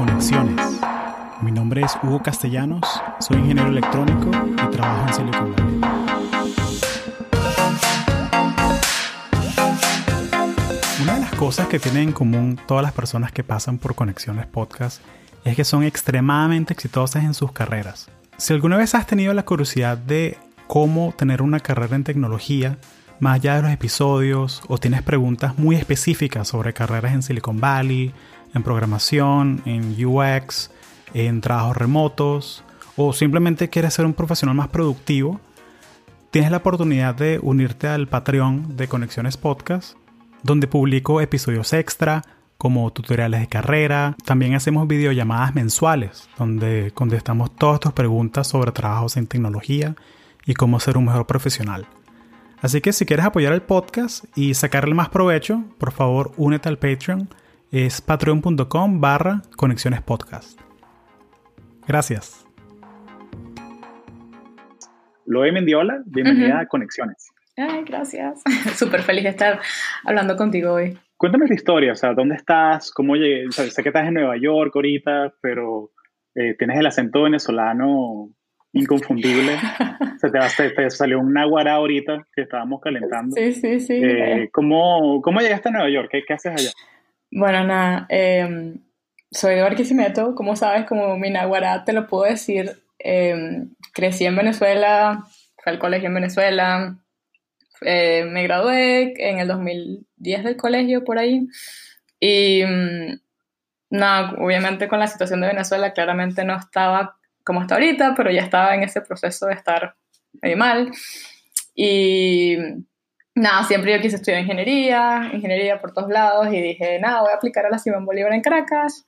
Conexiones. Mi nombre es Hugo Castellanos, soy ingeniero electrónico y trabajo en Silicon Valley. Una de las cosas que tienen en común todas las personas que pasan por Conexiones Podcast es que son extremadamente exitosas en sus carreras. Si alguna vez has tenido la curiosidad de cómo tener una carrera en tecnología, más allá de los episodios, o tienes preguntas muy específicas sobre carreras en Silicon Valley, en programación, en UX, en trabajos remotos, o simplemente quieres ser un profesional más productivo, tienes la oportunidad de unirte al Patreon de Conexiones Podcast, donde publico episodios extra como tutoriales de carrera. También hacemos videollamadas mensuales, donde contestamos todas tus preguntas sobre trabajos en tecnología y cómo ser un mejor profesional. Así que si quieres apoyar el podcast y sacarle más provecho, por favor únete al Patreon. Es patreon.com barra conexiones podcast. Gracias. Loe Mendiola, bienvenida a Conexiones. Ay, gracias. Súper feliz de estar hablando contigo hoy. Cuéntame tu historia, o sea, ¿dónde estás? ¿Cómo llegué? sé que estás en Nueva York ahorita, pero eh, tienes el acento venezolano inconfundible. se, te, te, salió un naguará ahorita que estábamos calentando. Sí, sí, sí. Eh, ¿cómo, ¿cómo, llegaste a Nueva York? ¿Qué, qué haces allá? Bueno, nada, eh, soy de Barquisimeto, como sabes, como mi naguará te lo puedo decir. Eh, crecí en Venezuela, fui al colegio en Venezuela, eh, me gradué en el 2010 del colegio por ahí y mm, nada, obviamente con la situación de Venezuela claramente no estaba como hasta ahorita, pero ya estaba en ese proceso de estar medio mal. Y nada, siempre yo quise estudiar ingeniería, ingeniería por todos lados, y dije, nada, voy a aplicar a la Simón Bolívar en Caracas.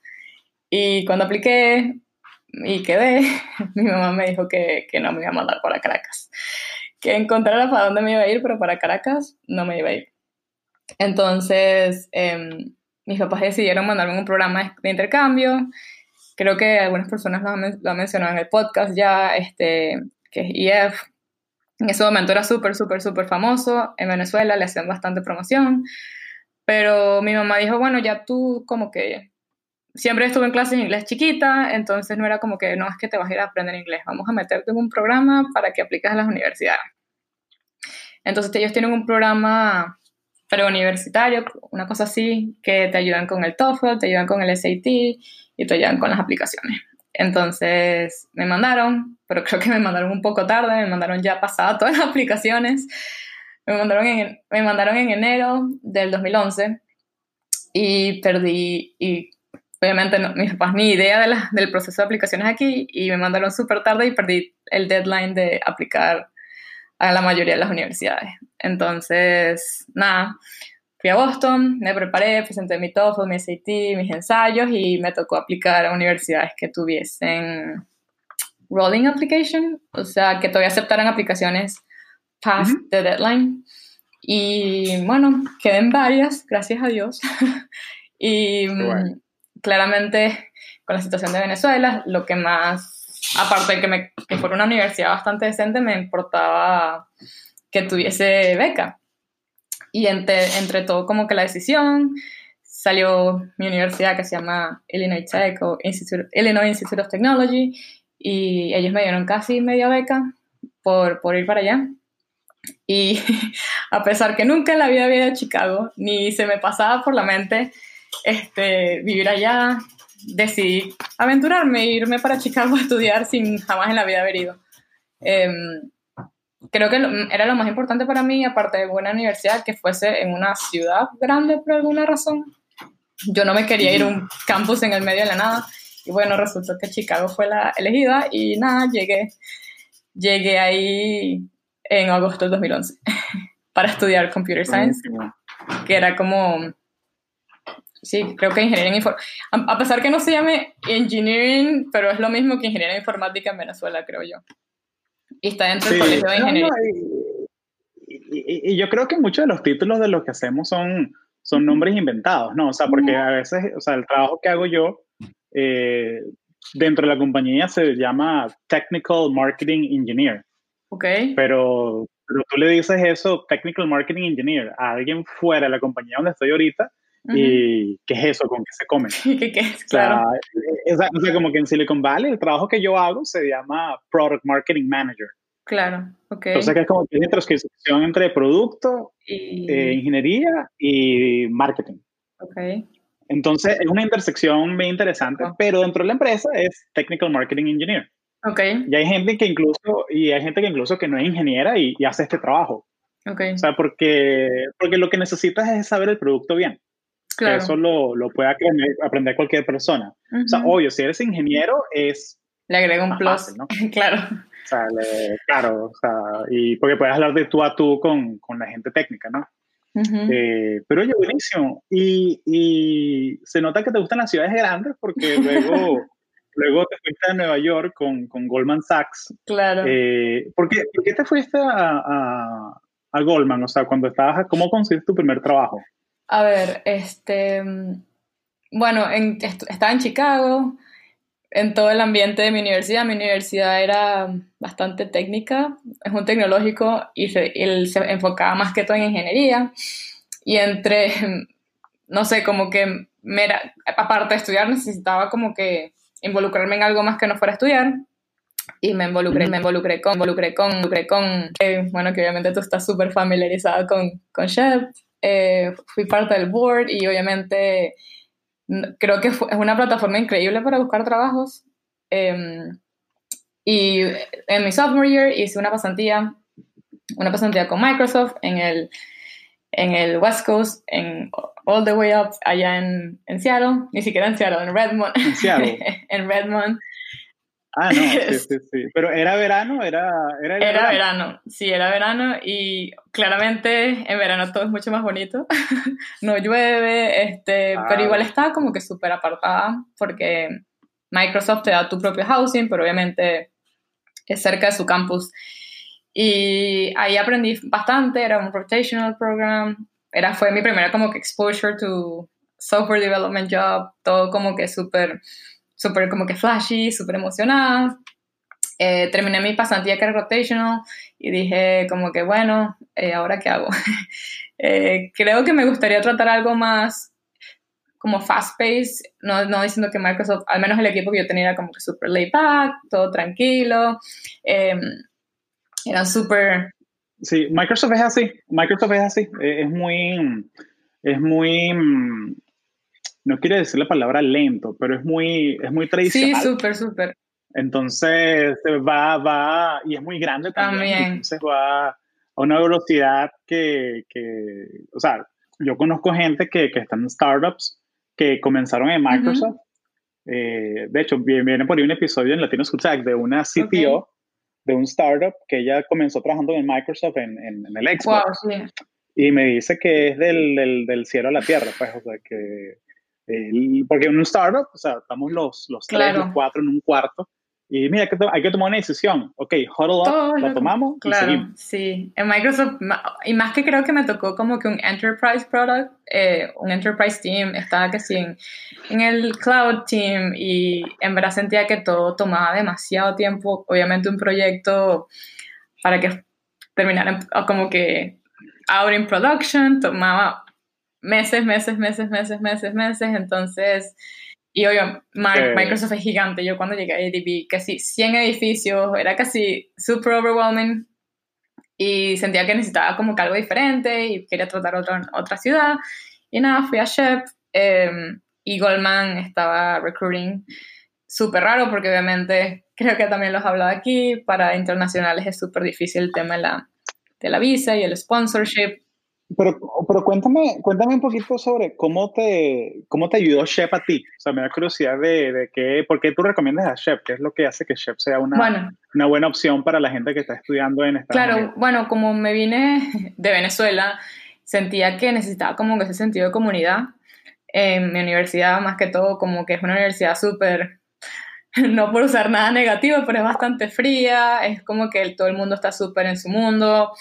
Y cuando apliqué y quedé, mi mamá me dijo que, que no me iba a mandar para Caracas. Que encontrara para dónde me iba a ir, pero para Caracas no me iba a ir. Entonces, eh, mis papás decidieron mandarme un programa de intercambio creo que algunas personas lo han, lo han, mencionado en el podcast ya, este, que es IF. En ese momento era súper, súper, súper famoso. En Venezuela le hacían bastante promoción. Pero mi mamá dijo, bueno, ya tú como que siempre estuve en clases de inglés chiquita, entonces no era como que no es que te vas a ir a aprender inglés, vamos a meterte en un programa para que apliques a las universidades. Entonces ellos tienen un programa preuniversitario, una cosa así, que te ayudan con el TOEFL, te ayudan con el SAT y te ayudan con las aplicaciones. Entonces me mandaron, pero creo que me mandaron un poco tarde, me mandaron ya pasada todas las aplicaciones. Me mandaron en, me mandaron en enero del 2011 y perdí, y obviamente no, mis papás ni idea del proceso de aplicaciones aquí y me mandaron súper tarde y perdí el deadline de aplicar a la mayoría de las universidades. Entonces, nada, fui a Boston, me preparé, presenté mi TOEFL, mi SAT, mis ensayos y me tocó aplicar a universidades que tuviesen rolling application, o sea, que todavía aceptaran aplicaciones past the deadline. Y bueno, quedé en varias, gracias a Dios. y mm, claramente con la situación de Venezuela, lo que más, aparte de que, me, que fuera una universidad bastante decente, me importaba que tuviese beca. Y entre, entre todo como que la decisión, salió mi universidad que se llama Illinois Tech o Illinois Institute of Technology y ellos me dieron casi media beca por, por ir para allá. Y a pesar que nunca en la vida había ido a Chicago, ni se me pasaba por la mente este, vivir allá, decidí aventurarme e irme para Chicago a estudiar sin jamás en la vida haber ido. Em, creo que era lo más importante para mí, aparte de buena universidad, que fuese en una ciudad grande por alguna razón. Yo no me quería ir a un campus en el medio de la nada. Y bueno, resultó que Chicago fue la elegida y nada, llegué, llegué ahí en agosto del 2011 para estudiar Computer Science, que era como, sí, creo que ingeniería en a pesar que no se llame engineering, pero es lo mismo que ingeniería informática en Venezuela, creo yo. Y está dentro del colegio de ingeniería. y, yo creo que muchos de los títulos de los que hacemos son, son nombres inventados, ¿no? O sea, porque a veces, o sea, el trabajo que hago yo eh, dentro de la compañía se llama Technical Marketing Engineer. Ok. Pero, pero tú le dices eso, Technical Marketing Engineer, a alguien fuera de la compañía donde estoy ahorita, ¿Y qué es eso? ¿Con qué se come? ¿Qué, qué es? Claro. O sea, o sea, como que en Silicon Valley el trabajo que yo hago se llama Product Marketing Manager. Claro, ok. Entonces, que es como que una intersección entre producto, Y- eh, ingeniería y marketing. ok. Entonces, es una intersección bien interesante, pero dentro de la empresa es Technical Marketing Engineer. Ok, Y hay gente que incluso, y hay gente que incluso que no es ingeniera y, y hace este trabajo. ok. O sea, porque, porque lo que necesitas es saber el producto bien. Claro. Eso lo, lo puede aprender, aprender cualquier persona. O sea, obvio, si eres ingeniero es Le agrego un plus. fácil, ¿no? claro. O sea, le- claro, o sea, y porque puedes hablar de tú a tú con, con la gente técnica, ¿no? Ujú. Eh, pero oye, buenísimo. Y, y se nota que te gustan las ciudades grandes porque luego, luego te fuiste a Nueva York con, con Goldman Sachs. claro. Eh, ¿por, qué, por qué te fuiste a, a, a Goldman? O sea, cuando estabas, ¿cómo conseguiste tu primer trabajo? A ver, este, bueno, en- est- estaba en Chicago, en todo el ambiente de mi universidad. Mi universidad era bastante técnica, es un tecnológico y se, él se enfocaba más que todo en ingeniería. Y entre, no sé, como que, era- aparte de estudiar, necesitaba como que involucrarme en algo más que no fuera a estudiar. Y me involucré, me involucré con, involucré con, involucré con, eh, bueno, que obviamente tú estás súper familiarizada con, con Chef. Eh, fui parte del board y obviamente creo que fue- es una plataforma increíble para buscar trabajos. Eh, y en mi sophomore year hice una pasantía, una pasantía con Microsoft en el, en el West Coast, en all the way up allá en, en Seattle, ni siquiera en Seattle, en Redmond. En Seattle. en Redmond. Ah, no, sí, sí, sí. Pero era verano, era, era, el Era verano, sí, era verano y claramente en verano todo es mucho más bonito. no llueve, este, Ah. pero igual estaba como que súper apartada porque Microsoft te da tu propio housing, pero obviamente es cerca de su campus. Y ahí aprendí bastante, era un rotational program, era, fue mi primera como que exposure to software development job, todo como que súper, súper como que flashy, súper emocionada. Eh, terminé mi pasantía que era rotational y dije como que bueno, eh, ¿ahora qué hago? Eh, creo que me gustaría tratar algo más como fast pace, no, no diciendo que Microsoft, al menos el equipo que yo tenía era como que super laid back, todo tranquilo, eh, eran súper, Sí, Microsoft es así. Microsoft es así. Eh, Es muy, es muy, mm, no quiero decir la palabra lento, pero es muy, es muy sí, tradicional. súper, súper, Entonces va, va, y es muy grande también. También. Entonces va a una velocidad que, que o sea, yo conozco gente que, que están en startups que comenzaron en Microsoft. Eh, de hecho, vi- viene por ahí un episodio en Latino Tech de una CTO de un startup que ella comenzó trabajando en Microsoft en, en, en el wow, Xbox. sí, Y me dice que es del, del, del cielo a la tierra, pues, o sea, que... porque en un startup, o sea, estamos los, los tres, los cuatro en un cuarto, y mira, que hay que tomar una decisión. Ok, huddle up, Todo la lo- tomamos y Claro, seguimos. sí. En Microsoft, y más que creo que me tocó como que un enterprise product, eh, un enterprise team, estaba que sí en, en el cloud team y en verdad sentía que todo tomaba demasiado tiempo. Obviamente un proyecto para que terminara como que out in production tomaba meses, meses, meses, meses, meses, meses. Entonces, y obvio. Microsoft es gigante. Yo cuando llegué a ADB, casi 100 edificios, era casi super overwhelming y sentía que necesitaba como que algo diferente y quería tratar otra, otra ciudad. Y nada, fui a Shep eh, y Goldman estaba recruiting. Súper raro porque obviamente creo que también los he hablado aquí, para internacionales es súper difícil el tema de la, de la visa y el sponsorship. Pero, pero cuéntame, cuéntame un poquito sobre cómo te, cómo te ayudó Shep a ti. O sea, me da curiosidad de, de qué, por qué tú recomiendas a Shep, qué es lo que hace que Shep sea una, Bueno, una buena opción para la gente que está estudiando en Estados Claro, Unidos. bueno, como me vine de Venezuela, sentía que necesitaba como que ese sentido de comunidad. En mi universidad, más que todo, como que es una universidad súper, no por usar nada negativo, pero es bastante fría, es como que todo el mundo está súper en su mundo,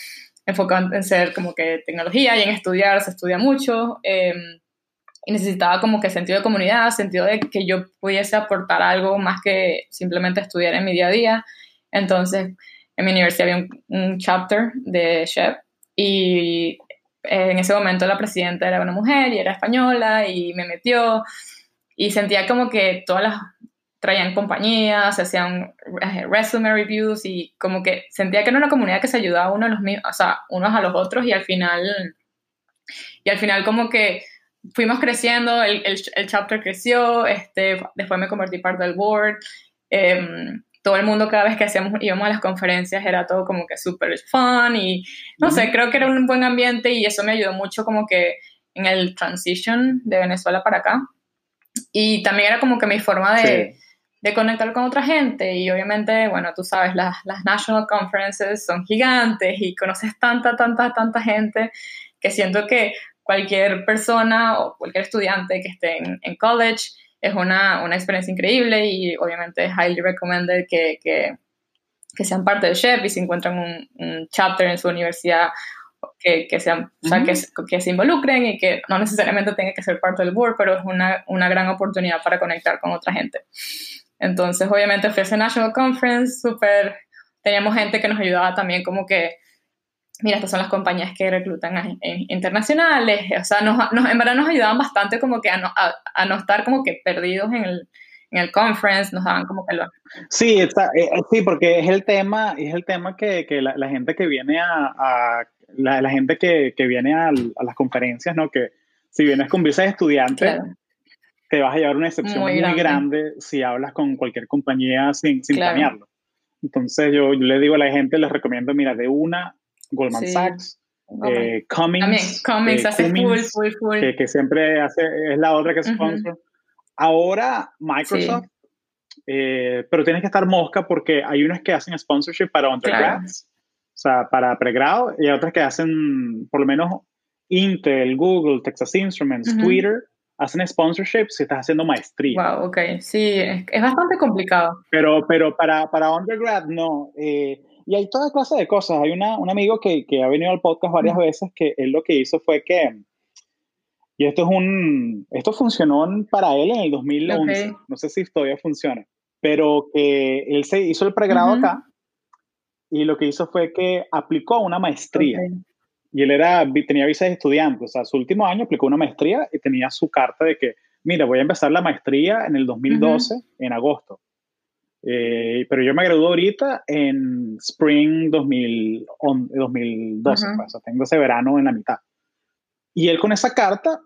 enfocado en ser como que tecnología y en estudiar, se estudia mucho. eh, y necesitaba como que sentido de comunidad, sentido de que yo pudiese aportar algo más que simplemente estudiar en mi día a día. Entonces, en mi universidad había un, un chapter de Chef y en ese momento la presidenta era una mujer y era española y me metió y sentía como que todas las traían compañías, hacían eh, resume reviews y como que sentía que era una comunidad que se ayudaba uno a los o sea, unos a los otros y al final y al final como que fuimos creciendo, el, el, chapter creció, este, después me convertí parte del board. Em, todo el mundo cada vez que hacíamos, íbamos a las conferencias era todo como que súper fun y no sé, creo que era un buen ambiente y eso me ayudó mucho como que en el transition de Venezuela para acá. Y también era como que mi forma de, de conectar con otra gente y obviamente, bueno, tú sabes, las, las national conferences son gigantes y conoces tanta, tanta, tanta gente que siento que cualquier persona o cualquier estudiante que esté en, en college es una, una, experiencia increíble y obviamente es highly recommended que, que, que sean parte del chef y se encuentran un, un chapter en su universidad que, que sean, o sea, que, que, se involucren y que no necesariamente tenga que ser parte del board, pero es una, una gran oportunidad para conectar con otra gente. Entonces, obviamente, fue ese National Conference, súper, teníamos gente que nos ayudaba también como que mira, estas son las compañías que reclutan internacionales, o sea, nos, en verdad nos ayudaban bastante como que a no, a, no estar como que perdidos en el, en el conference, nos daban como que lo... Sí, está, eh, eh, sí, porque es el tema, es el tema que, que la, gente que viene a, la, gente que, que viene a, las conferencias, ¿no? Que si vienes con visa de estudiante, te vas a llevar una excepción muy, grande. si hablas con cualquier compañía sin, sin planearlo. Entonces yo, yo, le digo a la gente, les recomiendo, mira, de una Goldman Sachs, eh, Cummings, Cummings, eh, hace full, full, full. Que, siempre hace, es la otra que sponsor. Ahora Microsoft, eh, pero tienes que estar mosca porque hay unas que hacen sponsorship para undergrads, o sea, para pregrado, y hay otras que hacen, por lo menos Intel, Google, Texas Instruments, Twitter, hacen sponsorship si estás haciendo maestría. Wow, ok, sí, es, es bastante complicado. Pero, pero para, para undergrad no. Eh, y hay toda clase de cosas. Hay una, un amigo que, que, ha venido al podcast varias veces que él lo que hizo fue que, y esto es un, esto funcionó para él en el 2011, no sé si todavía funciona, pero que él se hizo el pregrado acá y lo que hizo fue que aplicó una maestría. Y él era, tenía visa de estudiante, o sea, su último año aplicó una maestría y tenía su carta de que, mira, voy a empezar la maestría en el 2012, en agosto. Eh, pero yo me gradué ahorita en Spring 2012, pues, o sea, tengo ese verano en la mitad. Y él con esa carta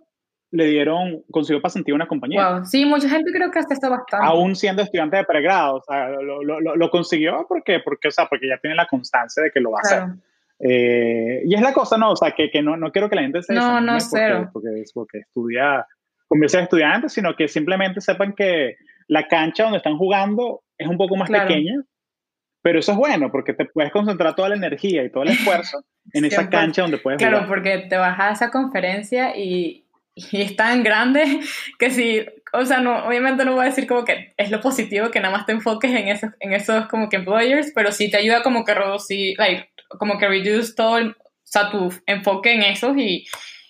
le dieron, consiguió pasantía a una compañía. Wow. Sí, mucha gente creo que hasta está bastante. Aún siendo estudiante de pregrado, o sea, lo, lo, lo, consiguió porque, porque, o sea, porque ya tiene la constancia de que lo va a hacer. Eh, y es la cosa, ¿no? O sea, que, que no, no quiero que la gente se No, no, porque, cero. Porque, porque, estudia, convierte a estudiantes, sino que simplemente sepan que la cancha donde están jugando es un poco más pequeña, pero eso es bueno porque te puedes concentrar toda la energía y todo el esfuerzo en esa cancha donde puedes claro, jugar. Claro, porque te vas a esa conferencia y, y, es tan grande que si, o sea, no, obviamente no voy a decir como que es lo positivo que nada más te enfoques en esos, en esos como que employers, pero sí te ayuda como que reducir, like, como que reduce todo, el, o sea, tu enfoque en esos y,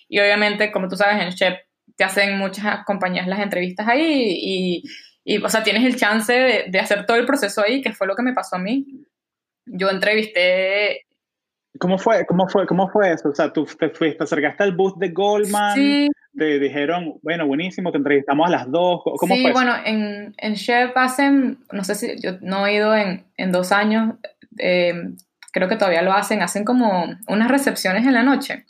y obviamente, como tú sabes, en Shep te hacen muchas compañías las entrevistas ahí y y, o sea, tienes el chance de, de, hacer todo el proceso ahí, que fue lo que me pasó a mí. Yo entrevisté... ¿Cómo fue, cómo fue, cómo fue eso? O sea, tú te, fuiste, te acercaste al bus de Goldman, sí. te dijeron, bueno, buenísimo, te entrevistamos a las dos. ¿Cómo sí, fue bueno, en, en Chef hacen, no sé si, yo no he ido en, en dos años, eh, creo que todavía lo hacen, hacen como unas recepciones en la noche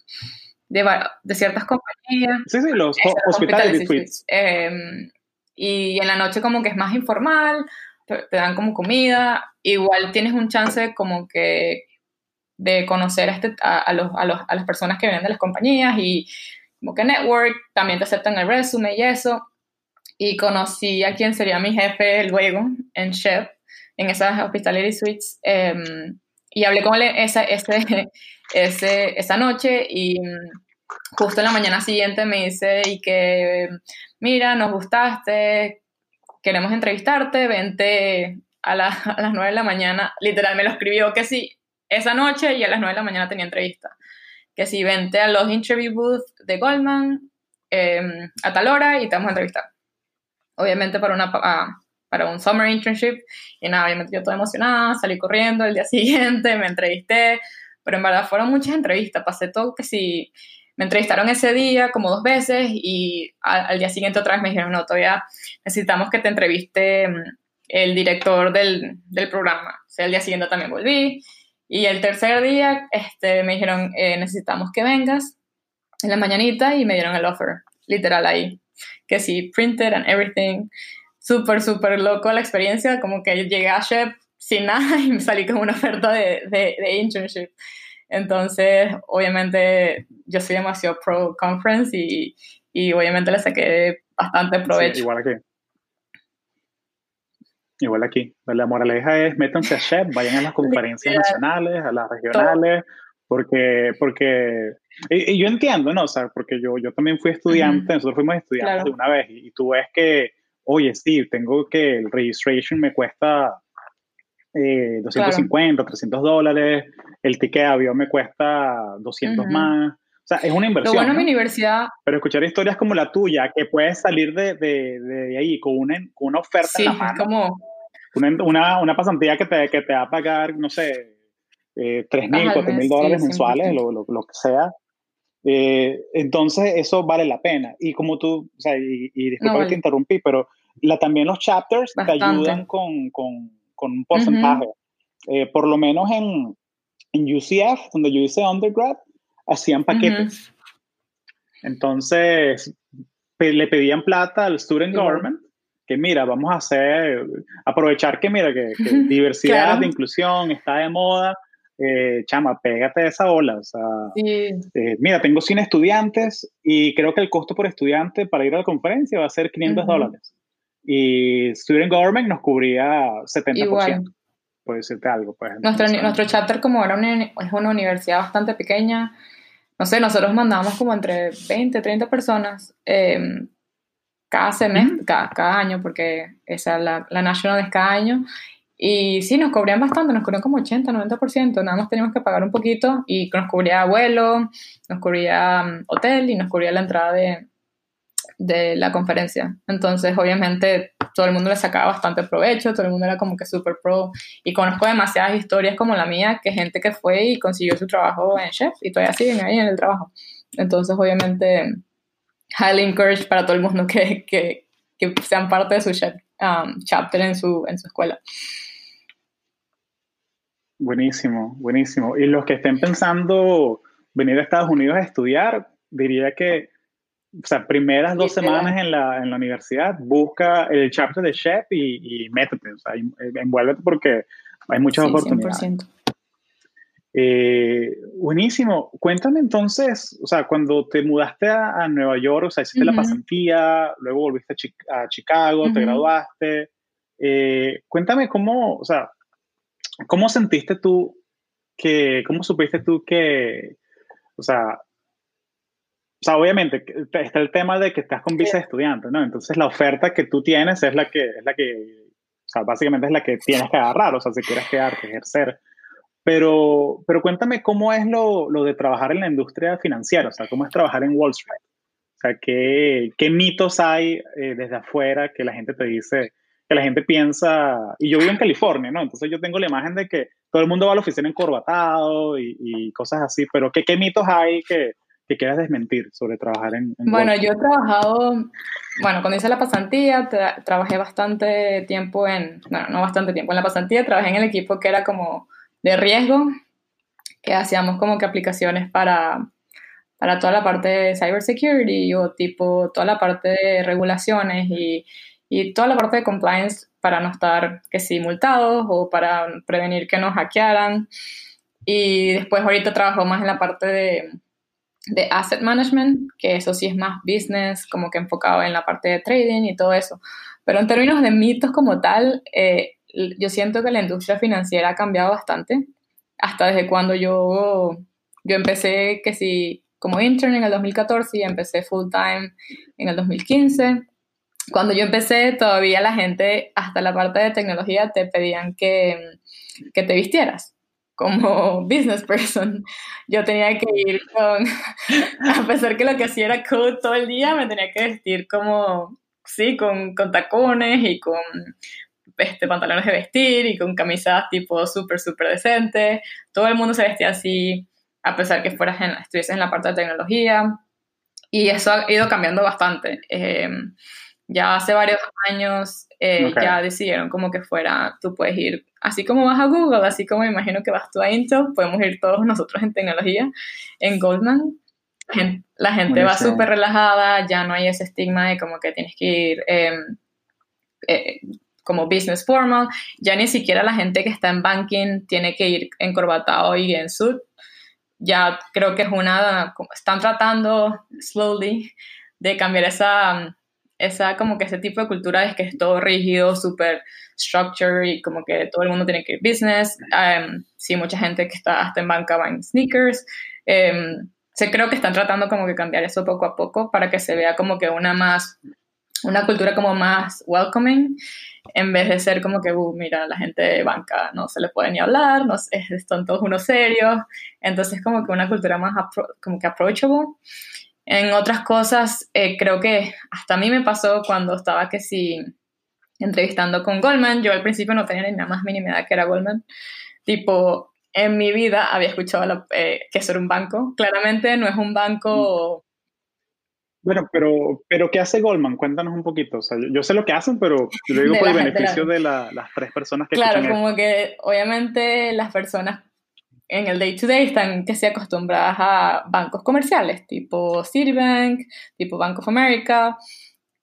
de, de ciertas compañías. Sí, sí, los hospitality suites. Eh, y en la noche como que es más informal, te, dan como comida, igual tienes un chance como que de conocer a, este, a, los, a, los, a, las personas que vienen de las compañías y como que network, también te aceptan el resumen y eso. Y conocí a quien sería mi jefe luego en Chef, en esas hospitality suites. Um, y hablé con él esa, ese, ese, esa noche y justo en la mañana siguiente me dice y que mira, nos gustaste, queremos entrevistarte, vente a, las 9 de la mañana. Literal, me lo escribió que sí, esa noche y a las 9 de la mañana tenía entrevista. Que sí, vente a los interview booths de Goldman em, a tal hora y te vamos a entrevistar. Obviamente para, una, para un summer internship. Y nada, obviamente yo toda emocionada, salí corriendo el día siguiente, me entrevisté. Pero en verdad fueron muchas entrevistas. Pasé todo que sí me entrevistaron ese día como dos veces y al, día siguiente otra vez me dijeron, no, todavía necesitamos que te entreviste mm, el director del, del programa. O sea, el día siguiente también volví. Y el tercer día este, me dijeron, eh, necesitamos que vengas en la mañanita y me dieron el offer, literal ahí. Que sí, printed and everything. Súper, súper loco la experiencia, como que llegué a Shep sin nada y me salí con una oferta de, de, de internship. Entonces, obviamente, yo soy demasiado pro conference y, y obviamente le saqué bastante provecho. igual aquí. Igual aquí. La moraleja es métanse a Chef, vayan a las conferencias nacionales, a las regionales, porque, porque y, yo entiendo, ¿no? O sea, porque yo, yo también fui estudiante, nosotros fuimos estudiantes de una vez, y, tú ves que, oye, sí, tengo que el registration me cuesta eh, 250, 300 dólares, el ticket de avión me cuesta 200 más. O sea, es una inversión. Lo bueno mi universidad. Pero escuchar historias como la tuya, que puedes salir de, de, de ahí con una, con una oferta en la mano. Como... Una, una, una, pasantía que te, que te va a pagar, no sé, eh, 3 mil, 4 mil dólares mensuales, lo, lo, lo, que sea. Eh, entonces, eso vale la pena. Y como tú, o sea, y, y disculpa que te interrumpí, pero la, también los chapters te ayudan con, con, con un porcentaje. eh, por lo menos en, en UCF, donde yo hice undergrad, hacían paquetes. Entonces, le pedían plata al student government, que mira, vamos a hacer, aprovechar que mira, que, diversidad, claro. de inclusión está de moda, eh, chama, pégate de esa ola. O sea, sí. eh, mira, tengo 100 estudiantes y creo que el costo por estudiante para ir a la conferencia va a ser 500 uh -huh. dólares. Y Student Government nos cubría 70%. Igual. Puede decirte algo. Pues, nuestro, entonces, nuestro chapter, como era una, es una universidad bastante pequeña, no sé, nosotros mandábamos como entre 20, 30 personas eh, cada semestre, uh -huh. cada, cada, año, porque esa la, la national es cada año. Y sí, nos cubrían bastante, nos cubrían como 80, 90%, nada más teníamos que pagar un poquito y nos cubría vuelo, nos cubría um, hotel y nos cubría la entrada de, de la conferencia. Entonces, obviamente, todo el mundo le sacaba bastante provecho, todo el mundo era como que súper pro. Y conozco demasiadas historias como la mía, que gente que fue y consiguió su trabajo en Chef y todavía siguen ahí en el trabajo. Entonces, obviamente, highly encourage para todo el mundo que, que, que sean parte de su chef, um, chapter en su, en su escuela. Buenísimo, buenísimo. Y los que estén pensando venir a Estados Unidos a estudiar, diría que o sea, primeras dos semanas en la, en la universidad, busca el chapter de Chef y, y métete, o sea, envuélvete porque hay muchas sí, oportunidades. 100%. Eh, buenísimo. Cuéntame entonces, o sea, cuando te mudaste a, a Nueva York, o sea, hiciste uh -huh. la pasantía, luego volviste a, Chi a Chicago, uh -huh. te graduaste. Eh, cuéntame cómo, o sea, cómo sentiste tú que, cómo supiste tú que, o sea, o sea, obviamente está el tema de que estás con visa de estudiante, ¿no? Entonces la oferta que tú tienes es la que, es la que, o sea, básicamente es la que tienes que agarrar, o sea, si quieres quedarte, ejercer. Pero, pero cuéntame cómo es lo, lo de trabajar en la industria financiera, o sea, cómo es trabajar en Wall Street. O sea, ¿qué, qué mitos hay eh, desde afuera que la gente te dice, que la gente piensa, y yo vivo en California, ¿no? Entonces yo tengo la imagen de que todo el mundo va a la oficina encorbatado y, y cosas así, pero ¿qué, qué mitos hay que, que quieras desmentir sobre trabajar en, en Bueno, yo he trabajado, bueno, cuando hice la pasantía, tra trabajé bastante tiempo en, bueno, no bastante tiempo en la pasantía, trabajé en el equipo que era como de riesgo, que hacíamos como que aplicaciones para, para toda la parte de cybersecurity o tipo toda la parte de regulaciones y, y toda la parte de compliance para no estar que sí multados o para prevenir que nos hackearan. Y después ahorita trabajo más en la parte de de asset management, que eso sí es más business, como que enfocado en la parte de trading y todo eso. Pero en términos de mitos como tal, eh, yo siento que la industria financiera ha cambiado bastante, hasta desde cuando yo, yo empecé, que sí, como intern en el 2014 y empecé full time en el 2015. Cuando yo empecé, todavía la gente, hasta la parte de tecnología, te pedían que, que te vistieras como business person. Yo tenía que ir con, a pesar que lo que hacía era code todo el día, me tenía que vestir como, sí, con, con tacones y con este, pantalones de vestir y con camisas tipo súper, súper decentes. Todo el mundo se vestía así. a pesar que fueras en, estuvieses en la parte de tecnología. Y eso ha ido cambiando bastante. Em, ya hace varios años eh, ya decidieron como que fuera, tú puedes ir, así como vas a Google, así como me imagino que vas tú a Intel, podemos ir todos nosotros en tecnología, en Goldman. La gente va súper relajada, ya no hay ese estigma de como que tienes que ir em, eh, como business formal, ya ni siquiera la gente que está en banking tiene que ir encorbatado y en suit. Ya creo que es una, están tratando slowly de cambiar esa, esa como que ese tipo de cultura es que es todo rígido, súper structure y como que todo el mundo tiene que ir business. Um, sí, mucha gente que está hasta en banca va en sneakers. Um, se creo que están tratando como que cambiar eso poco a poco para que se vea como que una más una cultura como más welcoming, en vez de ser como que, uh, mira, la gente de banca no se le puede ni hablar, no, están todos unos serios, entonces como que una cultura más como que approachable. En otras cosas, eh, creo que hasta a mí me pasó cuando estaba que sí entrevistando con Goldman, yo al principio no tenía ni nada más mínima idea que era Goldman, tipo, en mi vida había escuchado eh, que eso era un banco, claramente no es un banco. Bueno, pero, pero ¿qué hace Goldman? Cuéntanos un poquito. O sea, yo, sé lo que hacen, pero yo digo por el beneficio de, las tres personas que Claro, como que obviamente las personas en el day to day están que se acostumbradas a bancos comerciales, tipo Citibank, tipo Bank of America,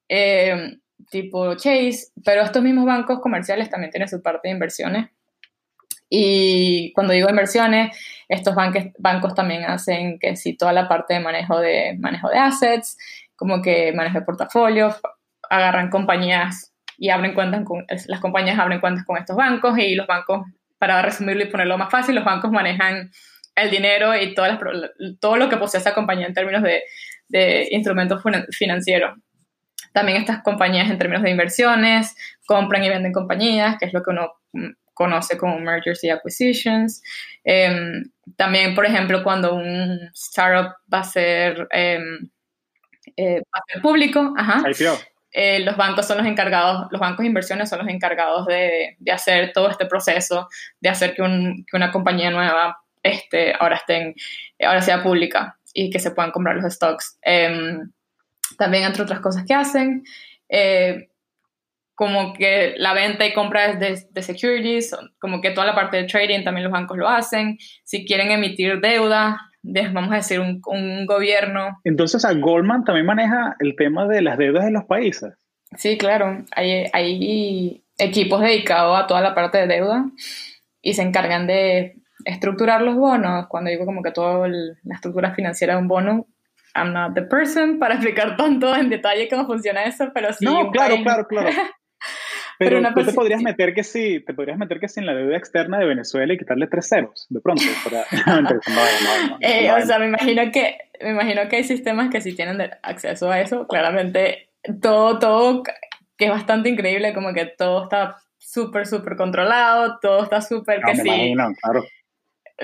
eh, tipo Chase, pero estos mismos bancos comerciales también tienen su parte de inversiones. Y cuando digo inversiones, estos bancos, bancos también hacen que si toda la parte de manejo de, manejo de assets, como que manejo de portafolios, agarran compañías y abren cuentas con, las compañías abren cuentas con estos bancos y los bancos, para resumirlo y ponerlo más fácil, los bancos manejan el dinero y todas las, todo lo que posee esa compañía en términos de, de instrumentos financieros. También estas compañías en términos de inversiones compran y venden compañías, que es lo que uno conoce como mergers y acquisitions. Em, también, por ejemplo, cuando un startup va a ser, em, eh, va a ser público, ajá, eh, los bancos son los encargados, los bancos de inversiones son los encargados de, de hacer todo este proceso, de hacer que, un, que una compañía nueva este, ahora, esté ahora sea pública y que se puedan comprar los stocks. Em, también, entre otras cosas que hacen, eh, como que la venta y compra de, de, securities, como que toda la parte de trading también los bancos lo hacen. Si quieren emitir deuda, vamos a decir, un, un gobierno. Entonces, a Goldman también maneja el tema de las deudas de los países. Sí, claro. Hay, hay equipos dedicados a toda la parte de deuda y se encargan de estructurar los bonos. Cuando digo como que toda la estructura financiera de un bono, I'm not the person para explicar tanto en detalle cómo funciona eso, pero sí. No, claro, claro, claro. Pero, tú te podrías meter que sí, te podrías meter que sí en la deuda externa de Venezuela y quitarle tres ceros, de pronto. o sea, me imagino que, me imagino que hay sistemas que sí tienen acceso a eso. Claramente, todo, todo, que es bastante increíble, como que todo está súper, súper controlado, todo está súper que sí. claro.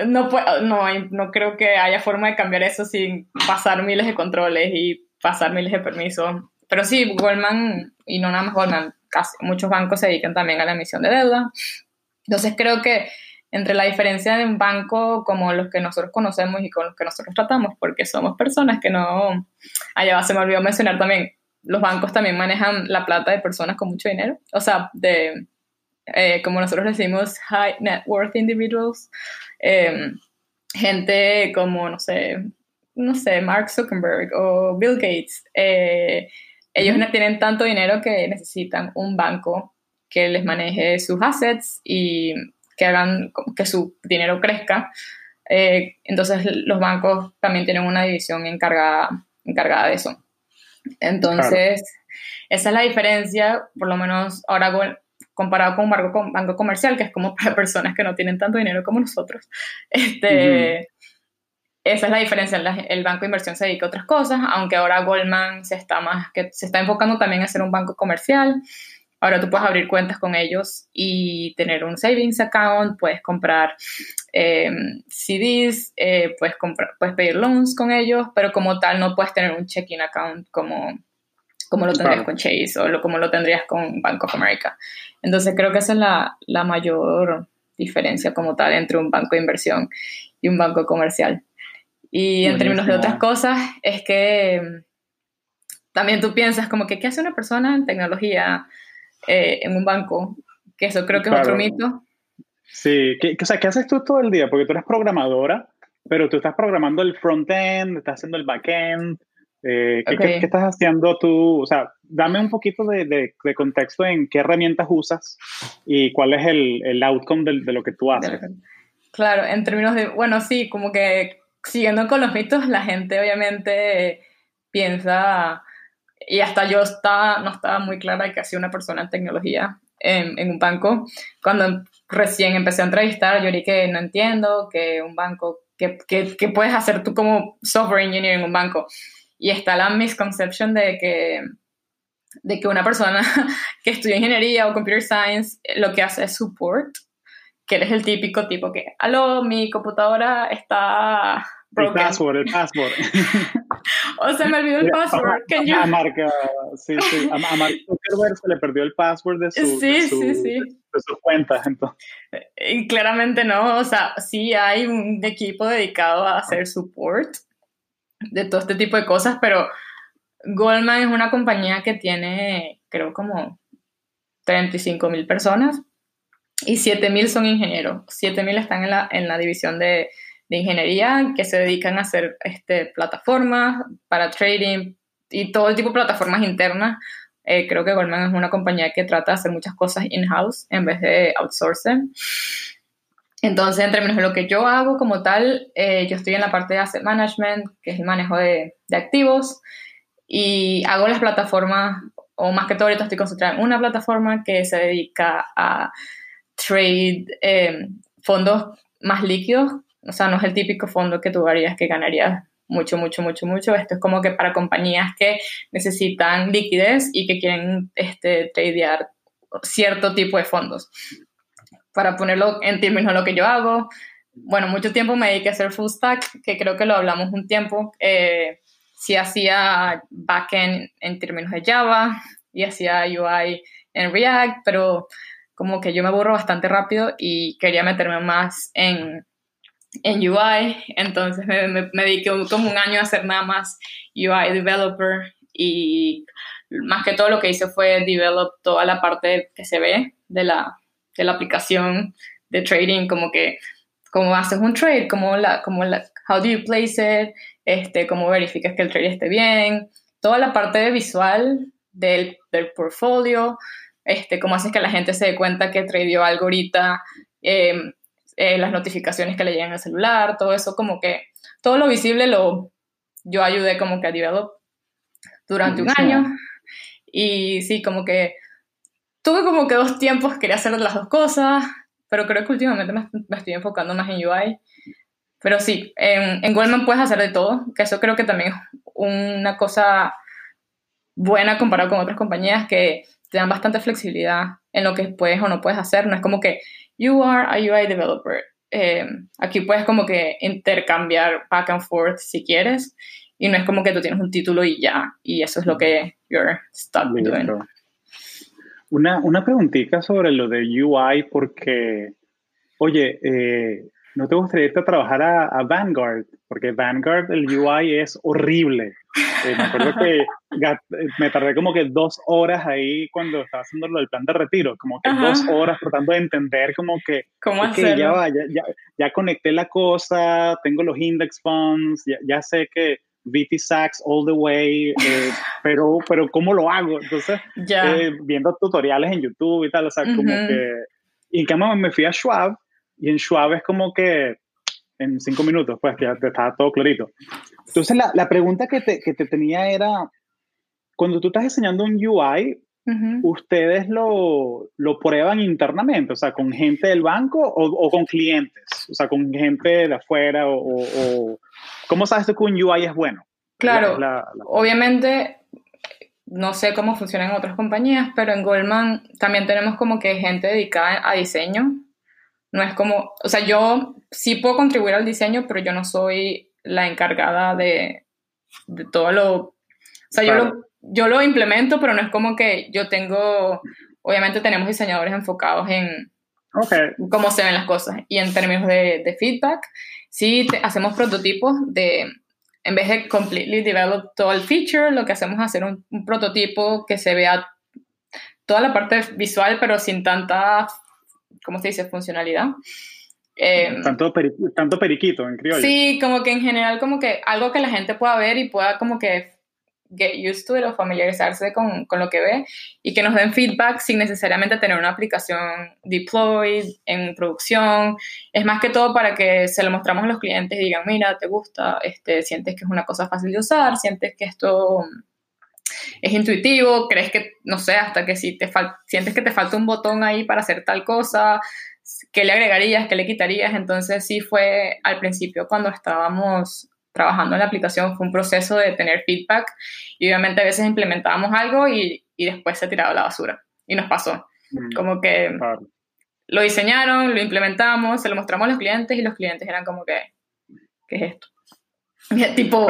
No, no, no creo que haya forma de cambiar eso sin pasar miles de controles y pasar miles de permisos. Pero sí, Goldman, y no nada más Goldman, casi muchos bancos se dedican también a la emisión de deuda. Entonces creo que entre la diferencia de un banco como los que nosotros conocemos y con los que nosotros tratamos, porque somos personas que no... Allá se me olvidó mencionar también, los bancos también manejan la plata de personas con mucho dinero, o sea, de, eh, como nosotros decimos, high net worth individuals, em, gente como, no sé, no sé, Mark Zuckerberg o Bill Gates, eh, ellos no tienen tanto dinero que necesitan un banco que les maneje sus assets y que hagan que su dinero crezca. Eh, entonces los bancos también tienen una división encargada, encargada de eso. Entonces, esa es la diferencia, por lo menos ahora comparado con un banco, banco comercial, que es como para personas que no tienen tanto dinero como nosotros. Este, esa es la diferencia. El banco de inversión se dedica a otras cosas, aunque ahora Goldman se está más que se está enfocando también a ser un banco comercial. Ahora tú puedes abrir cuentas con ellos y tener un savings account, puedes comprar em, CDs, eh, puedes, comprar, puedes pedir loans con ellos, pero como tal no puedes tener un checking account como, como lo tendrías con Chase o lo, como lo tendrías con Bank of America. Entonces creo que esa es la, la mayor diferencia como tal entre un banco de inversión y un banco comercial. Y en términos de otras cosas, es que mm, también tú piensas como que, ¿qué hace una persona en tecnología eh, en un banco? Que eso creo que es otro mito. Sí, ¿Qué, o sea, ¿qué haces tú todo el día? Porque tú eres programadora, pero tú estás programando el front-end, estás haciendo el back-end. Eh, ¿qué, ¿qué, estás haciendo tú? O sea, dame un poquito de, de, contexto en qué herramientas usas y cuál es el, el outcome de, de, lo que tú haces. Claro, en términos de, bueno, sí, como que siguiendo con los mitos, la gente obviamente piensa, y hasta yo estaba, no estaba muy clara que hacía una persona en tecnología en, en, un banco. Cuando recién empecé a entrevistar, yo dije que no entiendo que un banco, que, que, que puedes hacer tú como software engineer en un banco. Y está la misconception de que de que una persona que estudia ingeniería o computer science lo que hace es support que eres el típico tipo que, aló, mi computadora está broken. El password, el password. o se me olvidó el password. A, a, Marca, sí, sí. A, a Mark Zuckerberg se le perdió el password de, su, sí, de, su, sí, sí. de sus cuentas. Entonces. Y claramente no, o sea, sí hay un equipo dedicado a hacer support de todo este tipo de cosas, pero Goldman es una compañía que tiene, creo, como 35 mil personas y 7.000 son ingenieros. 7.000 están en la, en la división de, de, ingeniería que se dedican a hacer este, plataformas para trading y todo el tipo de plataformas internas. Eh, creo que Goldman es una compañía que trata de hacer muchas cosas in-house en vez de outsourcing. Entonces, en términos de lo que yo hago como tal, eh, yo estoy en la parte de asset management, que es el manejo de, de activos, y hago las plataformas, o más que todo ahorita estoy concentrada en una plataforma que se dedica a trade eh, fondos más líquidos, o sea, no es el típico fondo que tú harías que ganarías mucho, mucho, mucho, mucho. Esto es como que para compañías que necesitan liquidez y que quieren este, tradear cierto tipo de fondos. Para ponerlo en términos de lo que yo hago, bueno, mucho tiempo me dediqué a hacer full stack, que creo que lo hablamos un tiempo. Eh, hacía backend en términos de Java y hacía UI en React, pero como que yo me aburro bastante rápido y quería meterme más en, en UI, entonces me, me, me, dediqué como un año a hacer nada más UI developer y más que todo lo que hice fue develop toda la parte que se ve de la, de la aplicación de trading, como que cómo haces un trade, cómo la, cómo la, how do you place it, este, cómo verificas que el trade esté bien, toda la parte visual del, del portfolio, este, cómo haces que la gente se dé cuenta que tradeó algo ahorita, em, eh, las notificaciones que le llegan al celular, todo eso, como que todo lo visible lo yo ayudé como que a develop durante un año. Y sí, como que tuve como que dos tiempos, quería hacer las dos cosas, pero creo que últimamente me, me estoy enfocando más en UI. Pero sí, en, en Goldman puedes hacer de todo, que eso creo que también es una cosa buena comparado con otras compañías que te dan bastante flexibilidad en lo que puedes o no puedes hacer. No es como que you are a UI developer. Eh, aquí puedes como que intercambiar back and forth si quieres y no es como que tú tienes un título y ya, y eso es lo que you're stuck doing. Una, una preguntita sobre lo de UI porque, oye, eh, ¿no te gustaría irte a trabajar a, a Vanguard? Porque Vanguard, el UI es horrible. Eh, me acuerdo que me tardé como que dos horas ahí cuando estaba haciendo lo del plan de retiro, como que dos horas tratando de entender como que, ¿Cómo okay, ya, va, ya, ya, ya, conecté la cosa, tengo los index funds, ya, ya sé que VT Sacks all the way, eh, pero, pero ¿cómo lo hago? Entonces, eh, viendo tutoriales en YouTube y tal, o sea, como que... Y en cambio me fui a Schwab, y en Schwab es como que en cinco minutos, pues que ya te estaba todo clarito. Entonces, la, la pregunta que te, que te, tenía era, cuando tú estás diseñando un UI, uh -huh. ¿ustedes lo, lo, prueban internamente? O sea, con gente del banco o, o, con clientes? O sea, con gente de afuera o, o ¿Cómo sabes tú que un UI es bueno? Claro, la, la, obviamente no sé cómo funciona en otras compañías, pero en Goldman también tenemos como que gente dedicada a diseño. No es como, o sea, yo sí puedo contribuir al diseño, pero yo no soy la encargada de, de todo lo... O sea, claro. yo, lo, yo lo implemento, pero no es como que yo tengo... Obviamente tenemos diseñadores enfocados en okay. cómo se ven las cosas. Y en términos de, de feedback, sí hacemos prototipos de, en vez de completely develop todo el feature, lo que hacemos es hacer un, prototipo que se vea toda la parte visual, pero sin tanta, ¿cómo se dice?, funcionalidad. Eh, tanto, tanto periquito en criollo. Sí, como que en general, como que algo que la gente pueda ver y pueda como que get used to it o familiarizarse con, con, lo que ve y que nos den feedback sin necesariamente tener una aplicación deployed en producción. Es más que todo para que se lo mostramos a los clientes y digan, mira, te gusta, este, sientes que es una cosa fácil de usar, sientes que esto es intuitivo, crees que, no sé, hasta que si te sientes que te falta un botón ahí para hacer tal cosa, ¿qué le agregarías? ¿Qué le quitarías? Entonces sí fue al principio cuando estábamos trabajando en la aplicación fue un proceso de tener feedback y obviamente a veces implementábamos algo y, y después se tiraba la basura y nos pasó. Mm, como que lo diseñaron, lo implementamos, se lo mostramos a los clientes y los clientes eran como que, ¿qué es esto? tipo,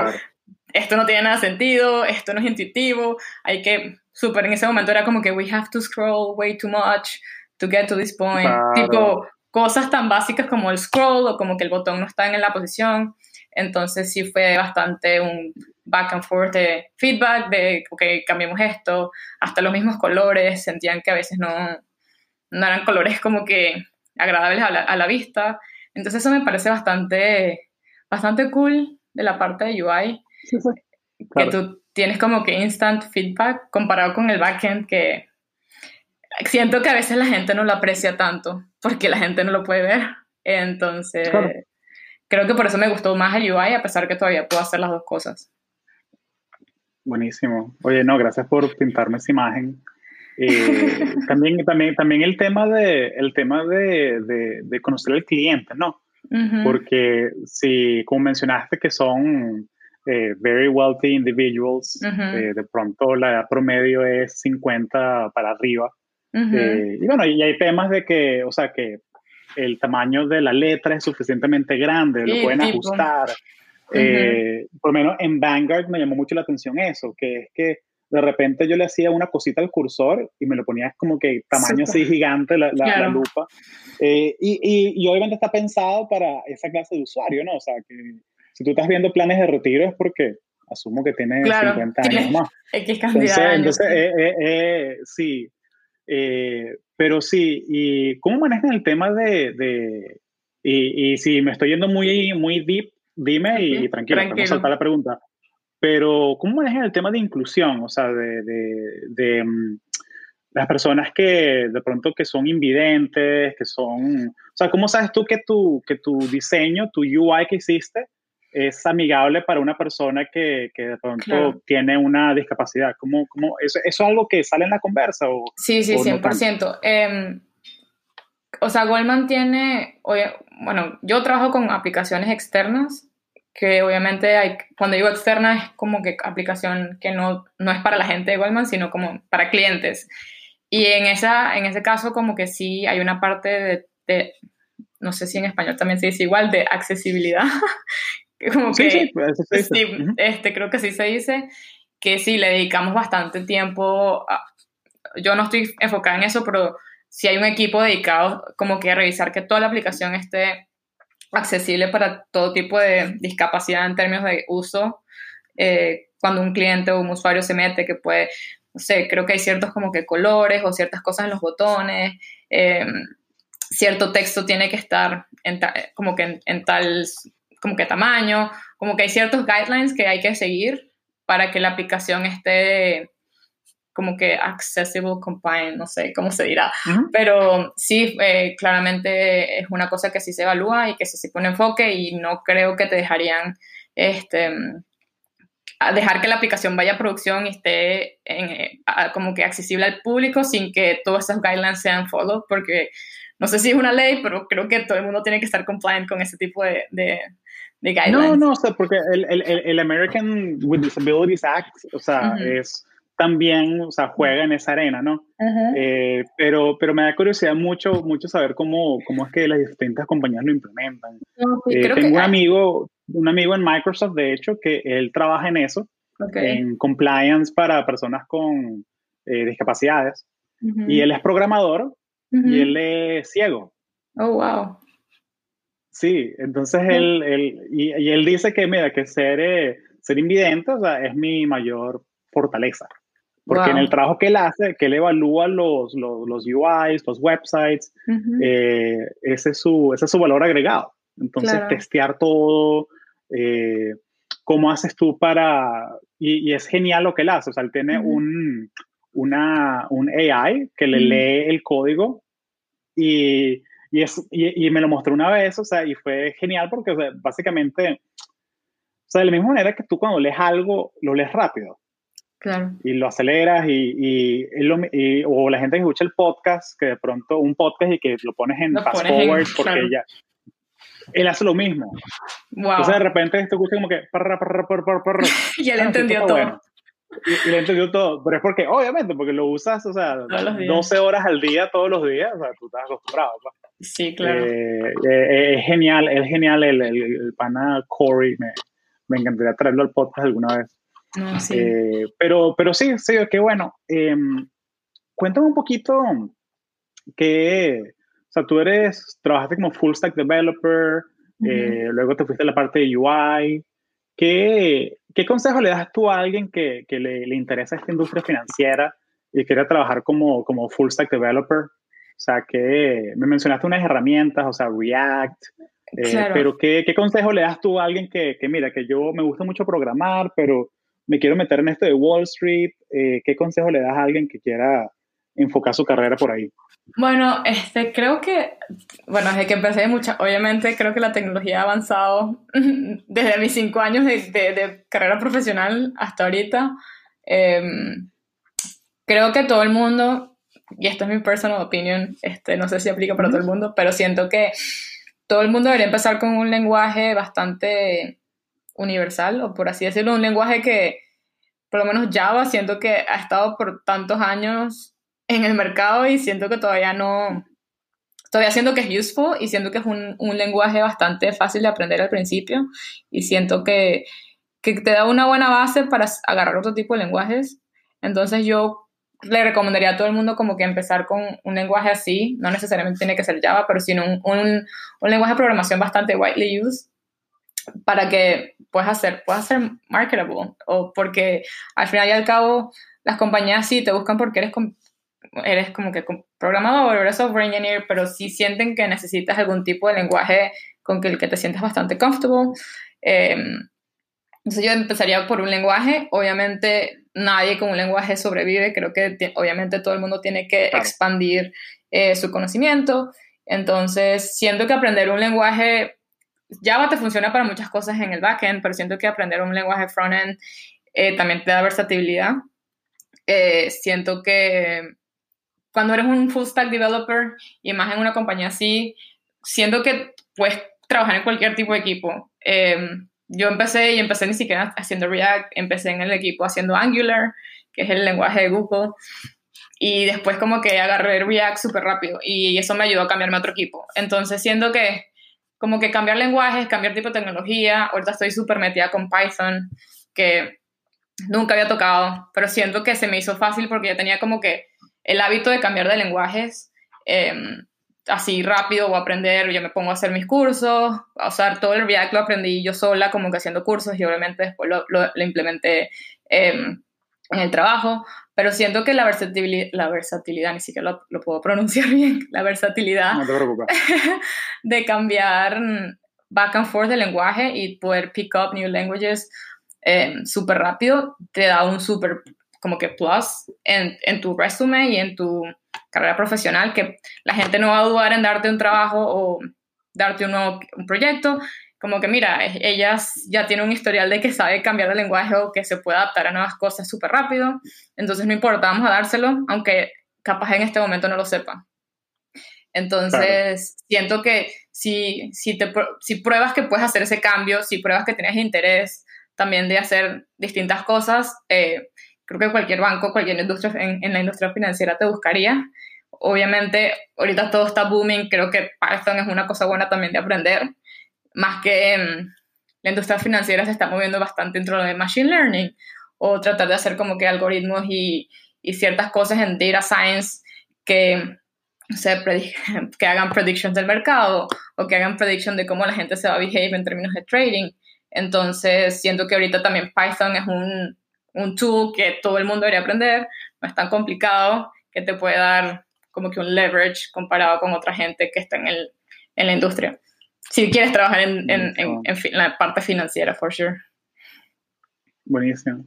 esto no tiene nada sentido, esto no es intuitivo, hay que, súper en ese momento era como que we have to scroll way too much to get to this point. Tipo, cosas tan básicas como el scroll o como que el botón no está en la posición. Entonces sí fue bastante un back and forth de feedback, de, ok, cambiemos esto, hasta los mismos colores, sentían que a veces no, no eran colores como que agradables a la, vista. Entonces eso me parece bastante, bastante cool de la parte de UI, que tú tienes como que instant feedback comparado con el backend que siento que a veces la gente no lo aprecia tanto porque la gente no lo puede ver. Entonces, creo que por eso me gustó más el UI, a pesar que todavía puedo hacer las dos cosas. Buenísimo. Oye, no, gracias por pintarme esa imagen. Eh, también, también, también el tema de, el tema de, de, conocer al cliente, ¿no? Porque si, como mencionaste, que son eh, very wealthy individuals, eh, de pronto la edad promedio es 50 para arriba. y bueno, y hay temas de que, o sea, que el tamaño de la letra es suficientemente grande, lo pueden ajustar. Eh, por lo menos en Vanguard me llamó mucho la atención eso, que es que de repente yo le hacía una cosita al cursor y me lo ponía como que tamaño así gigante la, la, lupa. Eh, y, y, obviamente está pensado para esa clase de usuario, ¿no? O sea, que si tú estás viendo planes de retiro es porque asumo que tienes 50 años más. entonces, entonces eh, sí. Pero sí, ¿y cómo manejan el tema de... de y, y, si me estoy yendo muy, muy deep, dime y, tranquilo, tranquilo, vamos a saltar la pregunta. Pero ¿cómo manejan el tema de inclusión? O sea, de, de, de mm, las personas que de pronto que son invidentes, que son... O sea, ¿cómo sabes tú que tu, que tu diseño, tu UI que hiciste, es amigable para una persona que, que de pronto tiene una discapacidad? ¿Cómo, cómo, eso, ¿Eso es algo que sale en la conversa? O, sí, sí, 100%. Em, o sea, Goldman tiene, bueno, yo trabajo con aplicaciones externas, que obviamente hay, cuando digo externa es como que aplicación que no, no es para la gente de Goldman, sino como para clientes. Y en, esa, en ese caso como que sí hay una parte de, de no sé si en español también se dice igual, de accesibilidad, Como que, sí, este, creo que sí se dice, que sí, le dedicamos bastante tiempo. yo no estoy enfocada en eso, pero si hay un equipo dedicado como que a revisar que toda la aplicación esté accesible para todo tipo de discapacidad en términos de uso. Eh, cuando un cliente o un usuario se mete, que puede, no sé, creo que hay ciertos como que colores o ciertas cosas en los botones, em, cierto texto tiene que estar en como que en, tal como que tamaño, como que hay ciertos guidelines que hay que seguir para que la aplicación esté como que accessible, compliant, no sé cómo se dirá. Pero sí, eh, claramente es una cosa que sí se evalúa y que sí se pone enfoque y no creo que te dejarían este, dejar que la aplicación vaya a producción y esté eh, como que accesible al público sin que todos esos guidelines sean followed, porque no sé si es una ley, pero creo que todo el mundo tiene que estar compliant con ese tipo de, no, no, o sea, porque el, el, el American with Disabilities Act, o sea, es también, o sea, juega en esa arena, ¿no? Eh, pero, pero me da curiosidad mucho, mucho saber cómo, cómo es que las distintas compañías lo implementan. Eh, tengo un amigo, un amigo en Microsoft, de hecho, que él trabaja en eso, en compliance para personas con eh, discapacidades, y él es programador y él es ciego. Oh, wow. Sí, entonces él, él y, él dice que, mira, que ser, eh, ser invidente o sea, es mi mayor fortaleza. Porque en el trabajo que él hace, que él evalúa los, los, los UIs, los websites, eh, ese, es su, ese es su valor agregado. Entonces, testear todo, eh, cómo haces tú para... Y, es genial lo que él hace. O sea, él tiene un, una, un AI que le lee el código y, y, es, y, me lo mostró una vez, o sea, y fue genial porque básicamente, o sea, de la misma manera que tú cuando lees algo, lo lees rápido. Claro. Y lo aceleras y, y, o la gente que escucha el podcast, que de pronto un podcast y que lo pones en fast forward porque ya él hace lo mismo. Wow. Entonces de repente esto escucha como que y él entendió todo. Y, él entendió todo, pero es porque, obviamente, porque lo usas, o sea, 12 horas al día, todos los días, o sea, tú estás acostumbrado. Pues. Sí, claro. Eh, eh, es genial, es genial el, el, pana Corey, me, me, encantaría traerlo al podcast alguna vez. No, sí. Eh, pero, pero sí, sí, qué bueno. Em, cuéntame un poquito que, o sea, tú eres, trabajaste como full stack developer, luego te fuiste a la parte de UI. ¿Qué, qué consejo le das tú a alguien que, que le, le, interesa esta industria financiera y quiere trabajar como, como full stack developer? O sea, que me mencionaste unas herramientas, o sea, React, eh, pero ¿qué, ¿qué, consejo le das tú a alguien que, que, mira, que yo me gusta mucho programar, pero me quiero meter en esto de Wall Street? Eh, ¿Qué consejo le das a alguien que quiera enfocar su carrera por ahí? Bueno, este, creo que, bueno, desde que empecé mucha, obviamente creo que la tecnología ha avanzado desde mis cinco años de, de, carrera profesional hasta ahorita. Em, creo que todo el mundo y esto es mi personal opinion, este, no sé si aplica para todo el mundo, pero siento que todo el mundo debería empezar con un lenguaje bastante universal, o por así decirlo, un lenguaje que, por lo menos Java, siento que ha estado por tantos años en el mercado y siento que todavía no, todavía siento que es useful y siento que es un, un lenguaje bastante fácil de aprender al principio y siento que, que te da una buena base para agarrar otro tipo de lenguajes. Entonces yo le recomendaría a todo el mundo como que empezar con un lenguaje así, no necesariamente tiene que ser Java, pero sino un, un, un lenguaje de programación bastante widely used para que puedas hacer, puedas ser marketable, o porque al final y al cabo las compañías sí te buscan porque eres, eres como que programador eres software engineer, pero sí sienten que necesitas algún tipo de lenguaje con el que te sientes bastante comfortable. Eh, entonces yo empezaría por un lenguaje, obviamente nadie con un lenguaje sobrevive, creo que obviamente todo el mundo tiene que expandir eh, su conocimiento, entonces siento que aprender un lenguaje, Java te funciona para muchas cosas en el backend, pero siento que aprender un lenguaje frontend eh, también te da versatilidad. Eh, siento que cuando eres un full stack developer y más en una compañía así, siento que puedes trabajar en cualquier tipo de equipo. Em, yo empecé y empecé ni siquiera haciendo React, empecé en el equipo haciendo Angular, que es el lenguaje de Google, y después como que agarré React súper rápido y eso me ayudó a cambiarme a otro equipo. Entonces siento que como que cambiar lenguajes, cambiar tipo de tecnología, ahorita estoy súper metida con Python, que nunca había tocado, pero siento que se me hizo fácil porque ya tenía como que el hábito de cambiar de lenguajes. Eh, así rápido o aprender, yo me pongo a hacer mis cursos, a usar todo el React lo aprendí yo sola, como que haciendo cursos y obviamente después lo, lo, implementé em, en el trabajo, pero siento que la versatilidad, la versatilidad ni siquiera lo, lo puedo pronunciar bien, la versatilidad de cambiar back and forth de lenguaje y poder pick up new languages eh, súper rápido, te da un súper como que plus en, en tu resumen y en tu carrera profesional, que la gente no va a dudar en darte un trabajo o darte un nuevo un proyecto, como que mira, ella ya tiene un historial de que sabe cambiar de lenguaje o que se puede adaptar a nuevas cosas súper rápido, entonces no importa, vamos a dárselo, aunque capaz en este momento no lo sepa. Entonces, siento que si, si, te, si pruebas que puedes hacer ese cambio, si pruebas que tienes interés también de hacer distintas cosas, eh, creo que cualquier banco, cualquier industria en, en, la industria financiera te buscaría. Obviamente, ahorita todo está booming, creo que Python es una cosa buena también de aprender, más que la industria financiera se está moviendo bastante dentro de Machine Learning o tratar de hacer como que algoritmos y, y ciertas cosas en Data Science que que hagan predictions del mercado o que hagan prediction de cómo la gente se va a behave en términos de trading. Entonces, siento que ahorita también Python es un, un tool que todo el mundo debería aprender, no es tan complicado, que te puede dar como que un leverage comparado con otra gente que está en, el, en la industria. Si quieres trabajar en, en, en, la parte financiera, for sure. Buenísimo.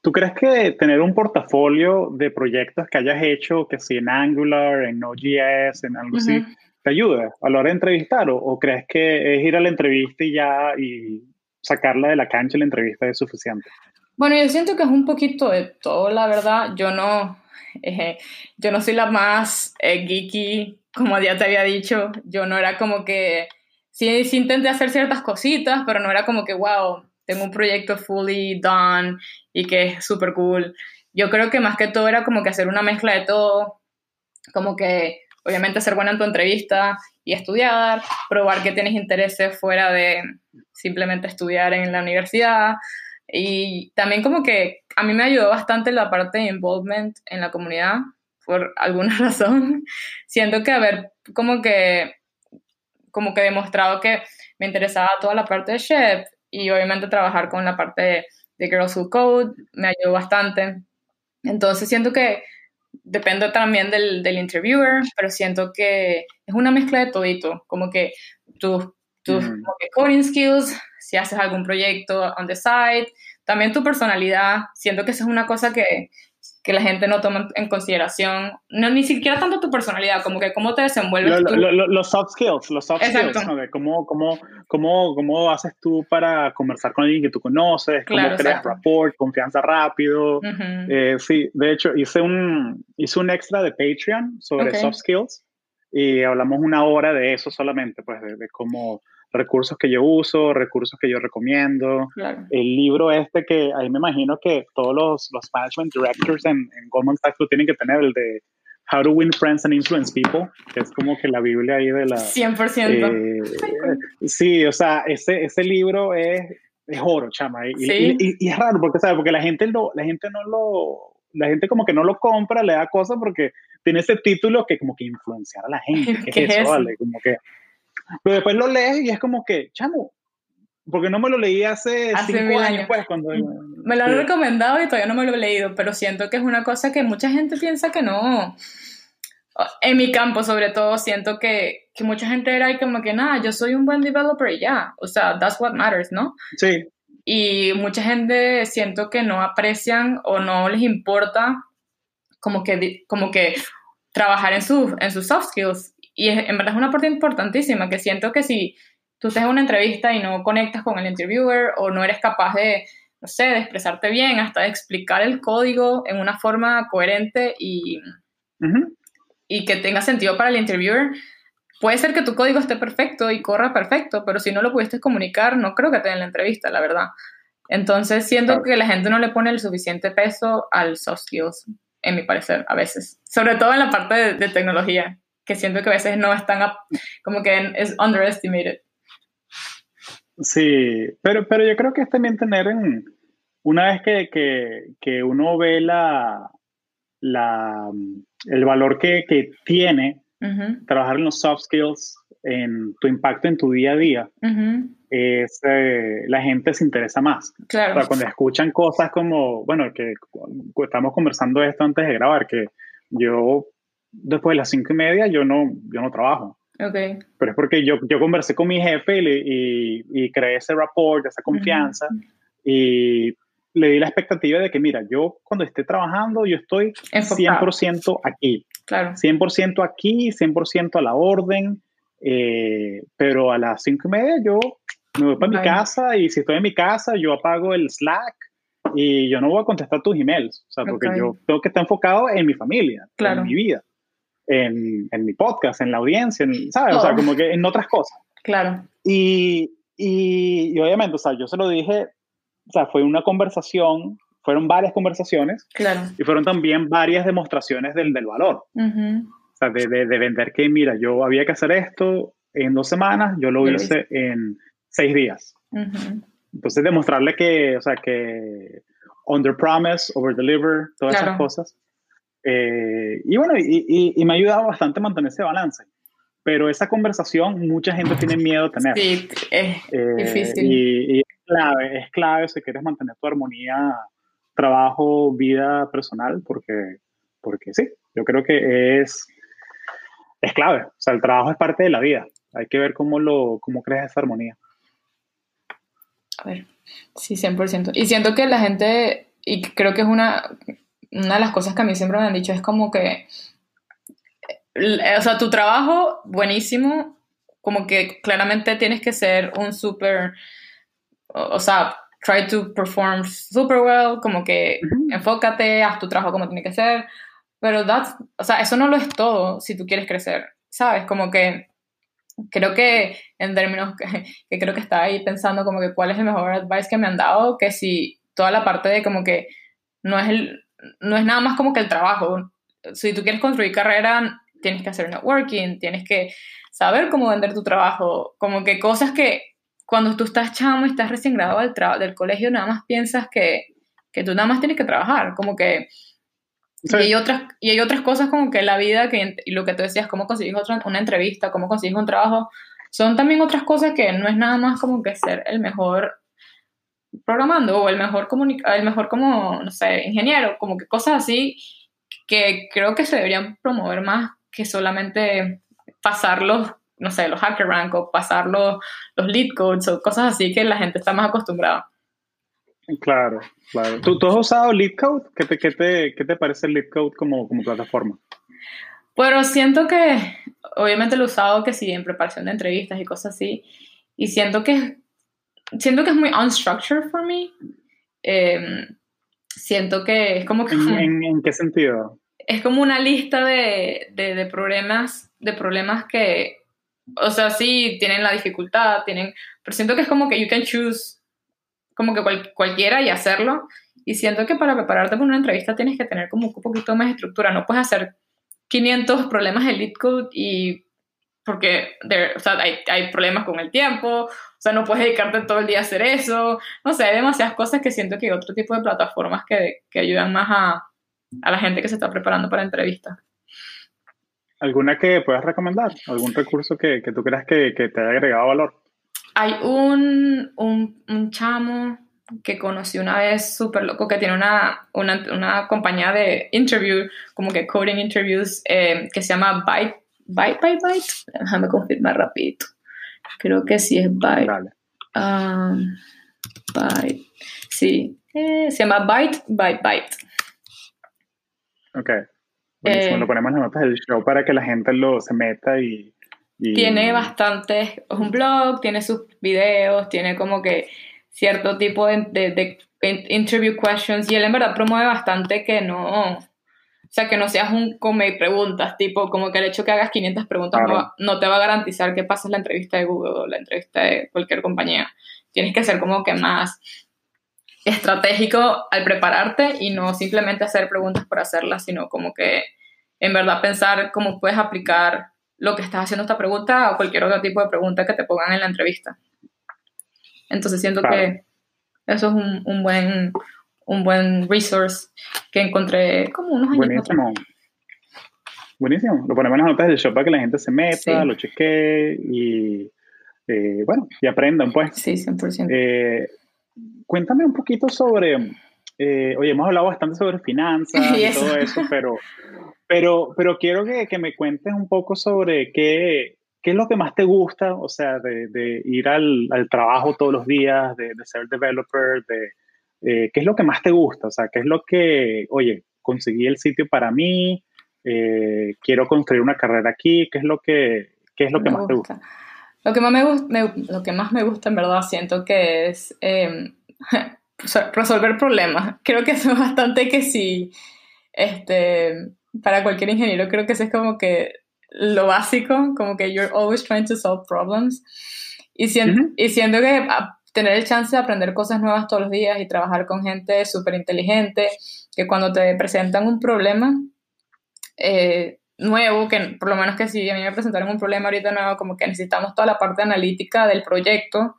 ¿Tú crees que tener un portafolio de proyectos que hayas hecho, que si en Angular, en Node.js, en algo así, te ayuda a la hora de entrevistar? O, crees que es ir a la entrevista y ya y sacarla de la cancha la entrevista es suficiente? Bueno, yo siento que es un poquito de todo, la verdad. Yo no, eh, yo no soy la más eh, geeky, como ya te había dicho. Yo no era como que, sí, sí intenté hacer ciertas cositas, pero no era como que, wow, tengo un proyecto fully done y que es súper cool. Yo creo que más que todo era como que hacer una mezcla de todo, como que obviamente ser buena en tu entrevista y estudiar, probar que tienes intereses fuera de simplemente estudiar en la universidad. Y también como que a mí me ayudó bastante la parte de involvement en la comunidad, por alguna razón. Siento que haber como que, como que demostrado que me interesaba toda la parte de chef y obviamente trabajar con la parte de, Girls Who Code me ayudó bastante. Entonces siento que depende también del, del, interviewer, pero siento que es una mezcla de todito, como que tus, tus coding skills, si haces algún proyecto on the side, también tu personalidad, siento que eso es una cosa que, que la gente no toma en consideración, no ni siquiera tanto tu personalidad, como que cómo te desenvuelves. los soft skills, los soft skills, ¿no? cómo, cómo, cómo, cómo, haces tú para conversar con alguien que tú conoces, cómo creas rapport, confianza rápido. Eh, sí, de hecho, hice un, hice un extra de Patreon sobre soft skills y hablamos una hora de eso solamente, pues de, de cómo recursos que yo uso, recursos que yo recomiendo. El libro este que ahí me imagino que todos los, los management directors en, Goldman Sachs lo tienen que tener, el de How to Win Friends and Influence People, que es como que la Biblia ahí de la... 100%. Eh, sí, o sea, ese, ese libro es, es oro, chama. Y, y, es raro, porque, ¿sabes? Porque la gente, lo, la gente no lo... La gente como que no lo compra, le da cosas porque tiene ese título que como que influenciar a la gente. ¿Qué, es eso, vale? Como que pero después lo lees y es como que, chamo, porque no me lo leí hace, cinco años, pues, cuando... Me lo han recomendado y todavía no me lo he leído, pero siento que es una cosa que mucha gente piensa que no. En mi campo, sobre todo, siento que, que mucha gente era ahí como que, nada, yo soy un buen developer y ya. O sea, that's what matters, ¿no? Sí. Y mucha gente siento que no aprecian o no les importa como que, como que trabajar en, sus en sus soft skills y en verdad es una parte importantísima, que siento que si tú estás en una entrevista y no conectas con el interviewer o no eres capaz de, no sé, de expresarte bien, hasta de explicar el código en una forma coherente y, y que tenga sentido para el interviewer, puede ser que tu código esté perfecto y corra perfecto, pero si no lo pudiste comunicar, no creo que te den la entrevista, la verdad. Entonces siento que la gente no le pone el suficiente peso al soft skills, en mi parecer, a veces. Sobre todo en la parte de tecnología que siento que a veces no están como que es underestimated. Sí, pero, pero yo creo que es también tener en, una vez que, que, que uno ve la, la, el valor que, que tiene trabajar en los soft skills, en tu impacto en tu día a día, es, eh, la gente se interesa más. Claro. cuando escuchan cosas como, bueno, que estamos conversando esto antes de grabar, que yo después de las cinco y media yo no, yo no trabajo. Okay. Pero es porque yo, yo conversé con mi jefe y, y, creé ese rapport, esa confianza y le di la expectativa de que, mira, yo cuando esté trabajando, yo estoy 100% aquí. Claro. 100% aquí, 100% a la orden, eh, pero a las cinco y media yo me voy para mi casa y si estoy en mi casa, yo apago el Slack y yo no voy a contestar tus emails, o sea, porque yo tengo que estar enfocado en mi familia, en mi vida en, en mi podcast, en la audiencia, ¿sabes? O sea, como que en otras cosas. Claro. Y, y, obviamente, o sea, yo se lo dije, o sea, fue una conversación, fueron varias conversaciones. Claro. Y fueron también varias demostraciones del, del valor. O sea, de, de, de, vender que, mira, yo había que hacer esto en dos semanas, yo lo hice en seis días. Entonces, demostrarle que, o sea, que under promise, over deliver, todas esas cosas. Eh, y bueno, y, y, me ha ayudado bastante a mantener ese balance. Pero esa conversación mucha gente tiene miedo a tener. Sí, es Eh, difícil. Y, y es clave, es clave si quieres mantener tu armonía, trabajo, vida personal, porque, porque sí, yo creo que es, es clave. O sea, el trabajo es parte de la vida. Hay que ver cómo, lo, cómo creas esa armonía. A ver, sí, 100%. Y siento que la gente, y creo que es una, una de las cosas que a mí siempre me han dicho, es como que, eh, o sea, tu trabajo, buenísimo, como que claramente tienes que ser un súper, o, o sea, try to perform super well, como que Ujú. enfócate, haz tu trabajo como tiene que ser, pero that's, o sea, eso no lo es todo si tú quieres crecer, ¿sabes? Como que creo que en términos que, que creo que estaba ahí pensando como que cuál es el mejor advice que me han dado, que si toda la parte de como que no es el, no es nada más como que el trabajo. Si tú quieres construir carrera, tienes que hacer networking, tienes que saber cómo vender tu trabajo, como que cosas que cuando tú estás chamo y estás recién graduado del, del colegio, nada más piensas que, que tú nada más tienes que trabajar, como que Sí. y hay, otras, y hay otras cosas como que la vida, que, y lo que tú decías, cómo consigues otra, una entrevista, cómo consigues un trabajo, son también otras cosas que no es nada más como que ser el mejor programando o el mejor, el mejor como, no sé, ingeniero, como que cosas así que creo que se deberían promover más que solamente pasar los, no sé, los hacker rank o pasar los, los lead codes o cosas así que la gente está más acostumbrada. Claro, claro. ¿Tú, tú has usado LeetCode? ¿Qué te, qué te, qué te parece LeetCode como, como plataforma? Pero siento que, obviamente lo he usado que sí, en preparación de entrevistas y cosas así, y siento que, siento que es muy unstructured for me. Eh, siento que es como que ¿En, qué sentido? es como una lista de, de, de problemas, de problemas que, o sea, sí, tienen la dificultad, tienen, pero siento que es como que you can choose como que cual- cualquiera y hacerlo. Y siento que para prepararte para una entrevista tienes que tener como un poquito más de estructura. No puedes hacer 500 problemas de lead code y porque there- o sea, hay, hay problemas con el tiempo, o sea, no puedes dedicarte todo el día a hacer eso. No sé, hay demasiadas cosas que siento que hay otro tipo de plataformas que, que ayudan más a, a la gente que se está preparando para entrevistas. ¿Alguna que puedas recomendar? ¿Algún recurso que, que tú creas que, que te haya agregado valor? Hay un, un, un chamo que conocí una vez súper loco que tiene una, una, una compañía de interview, como que coding interviews, eh, que se llama Byte, Byte, Byte, Byte. Déjame confirmar rapidito. Creo que sí es Byte. Dale. Um, Byte. Sí, eh, se llama Byte, Byte, Byte. Ok. Buenísimo. Eh, lo ponemos en las notas del show para que la gente lo se meta y. y- Tiene bastantes, es un blog, tiene sus videos, tiene como que cierto tipo de, de- de interview questions y él en verdad promueve bastante que no, sea, que no seas un come preguntas, tipo como que el hecho que hagas 500 preguntas no, Claro. va- no te va a garantizar que pases la entrevista de Google o la entrevista de cualquier compañía. Tienes que ser como que más estratégico al prepararte y no simplemente hacer preguntas por hacerlas, sino como que en verdad pensar cómo puedes aplicar lo que estás haciendo esta pregunta o cualquier otro tipo de pregunta que te pongan en la entrevista. Entonces siento Claro. que eso es un, un buen un buen resource que encontré como unos años atrás. Buenísimo. Buenísimo. Lo ponemos en las notas del show para que la gente se meta, Sí. lo chequee y. eh, bueno, y aprendan, pues. Sí, 100%. Eh, cuéntame un poquito sobre, eh, oye, hemos hablado bastante sobre finanzas Y todo eso, pero, pero, pero quiero que, que me cuentes un poco sobre qué, qué es lo que más te gusta, o sea, de, de ir al, al trabajo todos los días, de, de ser developer, de eh, qué es lo que más te gusta, o sea, qué es lo que, oye, conseguí el sitio para mí, eh, quiero construir una carrera aquí, qué es lo que, qué es lo que Me más te gusta. Lo que más me, gusta, lo que más me gusta, en verdad, siento que es eh, resolver problemas. Creo que eso es bastante que sí, este, para cualquier ingeniero, creo que eso es como que lo básico, como que you're always trying to solve problems. Y, siento, Ujú. y siento que a- tener el chance de aprender cosas nuevas todos los días y trabajar con gente súper inteligente, que cuando te presentan un problema, eh, nuevo, que por lo menos que si a mí me presentaron un problema ahorita nuevo, como que necesitamos toda la parte analítica del proyecto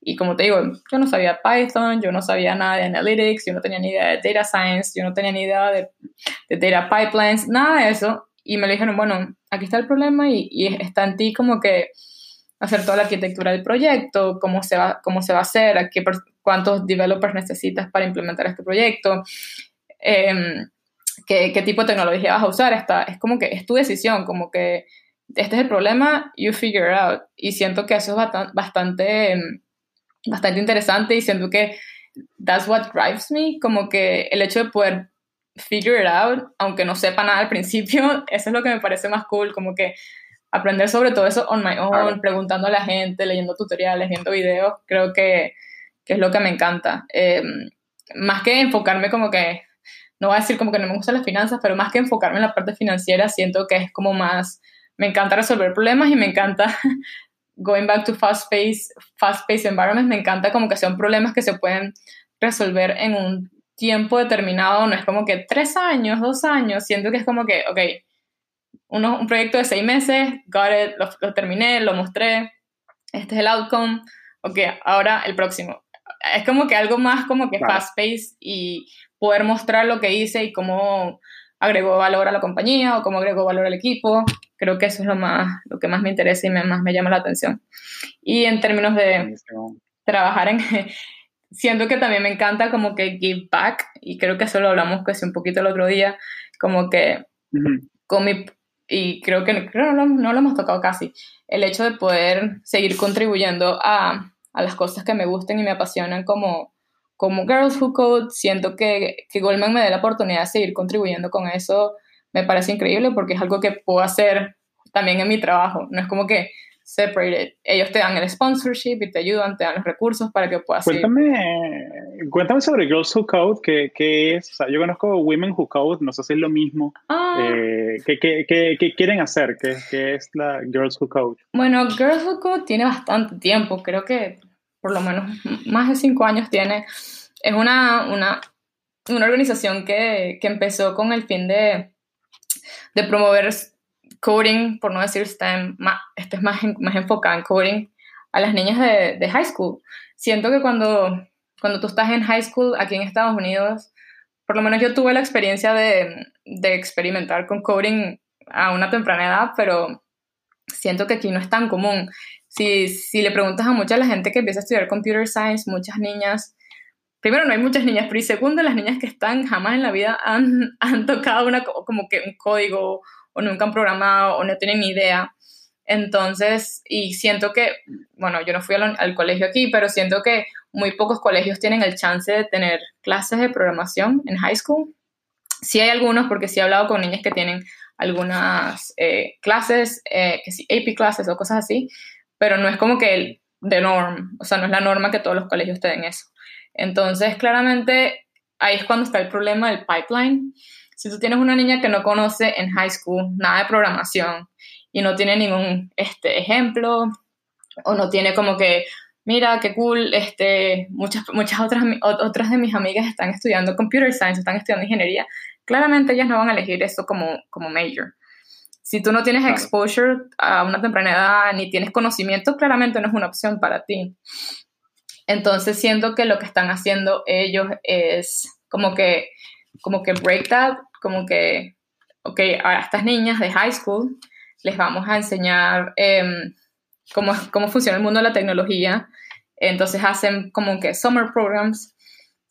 Y como te digo, yo no sabía Python, yo no sabía nada de Analytics, yo no tenía ni idea de Data Science, yo no tenía ni idea de, de Data Pipelines, nada de eso. Y me dijeron, bueno, aquí está el problema y, y, está en ti como que hacer toda la arquitectura del proyecto, cómo se va, cómo se va a hacer, a qué, cuántos developers necesitas para implementar este proyecto, eh, qué, qué, tipo de tecnología vas a usar. Está, es como que es tu decisión, como que este es el problema, you figure it out. Y siento que eso es bastante, bastante, bastante interesante y siento que that's what drives me, como que el hecho de poder figure it out, aunque no sepa nada al principio, eso es lo que me parece más cool, como que aprender sobre todo eso on my own, preguntando a la gente, leyendo tutoriales, viendo videos, creo que, que es lo que me encanta. Eh, más que enfocarme como que, no voy a decir como que no me gustan las finanzas, pero más que enfocarme en la parte financiera, siento que es como más, me encanta resolver problemas y me encanta, going back to fast-paced fast -paced environments, me encanta como que sean problemas que se pueden resolver en un tiempo determinado, no es como que tres años, dos años, siento que es como que, ok, uno, un proyecto de seis meses, got it, lo, lo, terminé, lo mostré, este es el outcome, ok, ahora el próximo. Es como que algo más como que claro. fast-paced y poder mostrar lo que hice y cómo agregó valor a la compañía o cómo agregó valor al equipo. Creo que eso es lo, más, lo que más me interesa y me, más me llama la atención. Y en términos de trabajar en... Siento que también me encanta como que give back y creo que eso lo hablamos casi un poquito el otro día, como que uh -huh. con mi y creo que creo no, no, lo hemos tocado casi, el hecho de poder seguir contribuyendo a, a, las cosas que me gusten y me apasionan como, como Girls Who Code, siento que, que Goldman me dé la oportunidad de seguir contribuyendo con eso, me parece increíble porque es algo que puedo hacer también en mi trabajo, no es como que separated. Ellos te dan el sponsorship y te ayudan, te dan los recursos para que puedas cuéntame, ir. Cuéntame sobre Girls Who Code, ¿qué, qué es? O sea, yo conozco Women Who Code, no sé si es lo mismo. Ah. Eh, ¿qué, qué, qué, qué, quieren hacer? ¿Qué, ¿Qué es la Girls Who Code? Bueno, Girls Who Code tiene bastante tiempo, creo que por lo menos más de cinco años tiene. Es una, una, una organización que, que empezó con el fin de, de promover coding, por no decir STEM, más, este es más, más enfocado en coding, a las niñas de, de, high school. Siento que cuando, cuando tú estás en high school aquí en Estados Unidos, por lo menos yo tuve la experiencia de, de experimentar con coding a una temprana edad, pero siento que aquí no es tan común. Si, si le preguntas a mucha la gente que empieza a estudiar computer science, muchas niñas, primero no hay muchas niñas, pero y segundo, las niñas que están jamás en la vida han, han tocado una, como que un código o nunca han programado o no tienen ni idea. Entonces, y siento que, bueno, yo no fui al, al, colegio aquí, pero siento que muy pocos colegios tienen el chance de tener clases de programación en high school. Sí hay algunos, porque sí he hablado con niñas que tienen algunas eh, clases, eh, que sí, AP clases o cosas así, pero no es como que el de norm, o sea, no es la norma que todos los colegios te den eso. Entonces, claramente, ahí es cuando está el problema del pipeline si tú tienes una niña que no conoce en high school nada de programación y no tiene ningún este, ejemplo o no tiene como que, mira, qué cool, este, muchas, muchas otras, otras de mis amigas están estudiando computer science, están estudiando ingeniería, claramente ellas no van a elegir eso como, como major. Si tú no tienes exposure a una temprana edad ni tienes conocimiento, claramente no es una opción para ti. Entonces siento que lo que están haciendo ellos es como que, como que break that como que, ok, a estas niñas de high school les vamos a enseñar eh, cómo, cómo funciona el mundo de la tecnología. Entonces hacen como que summer programs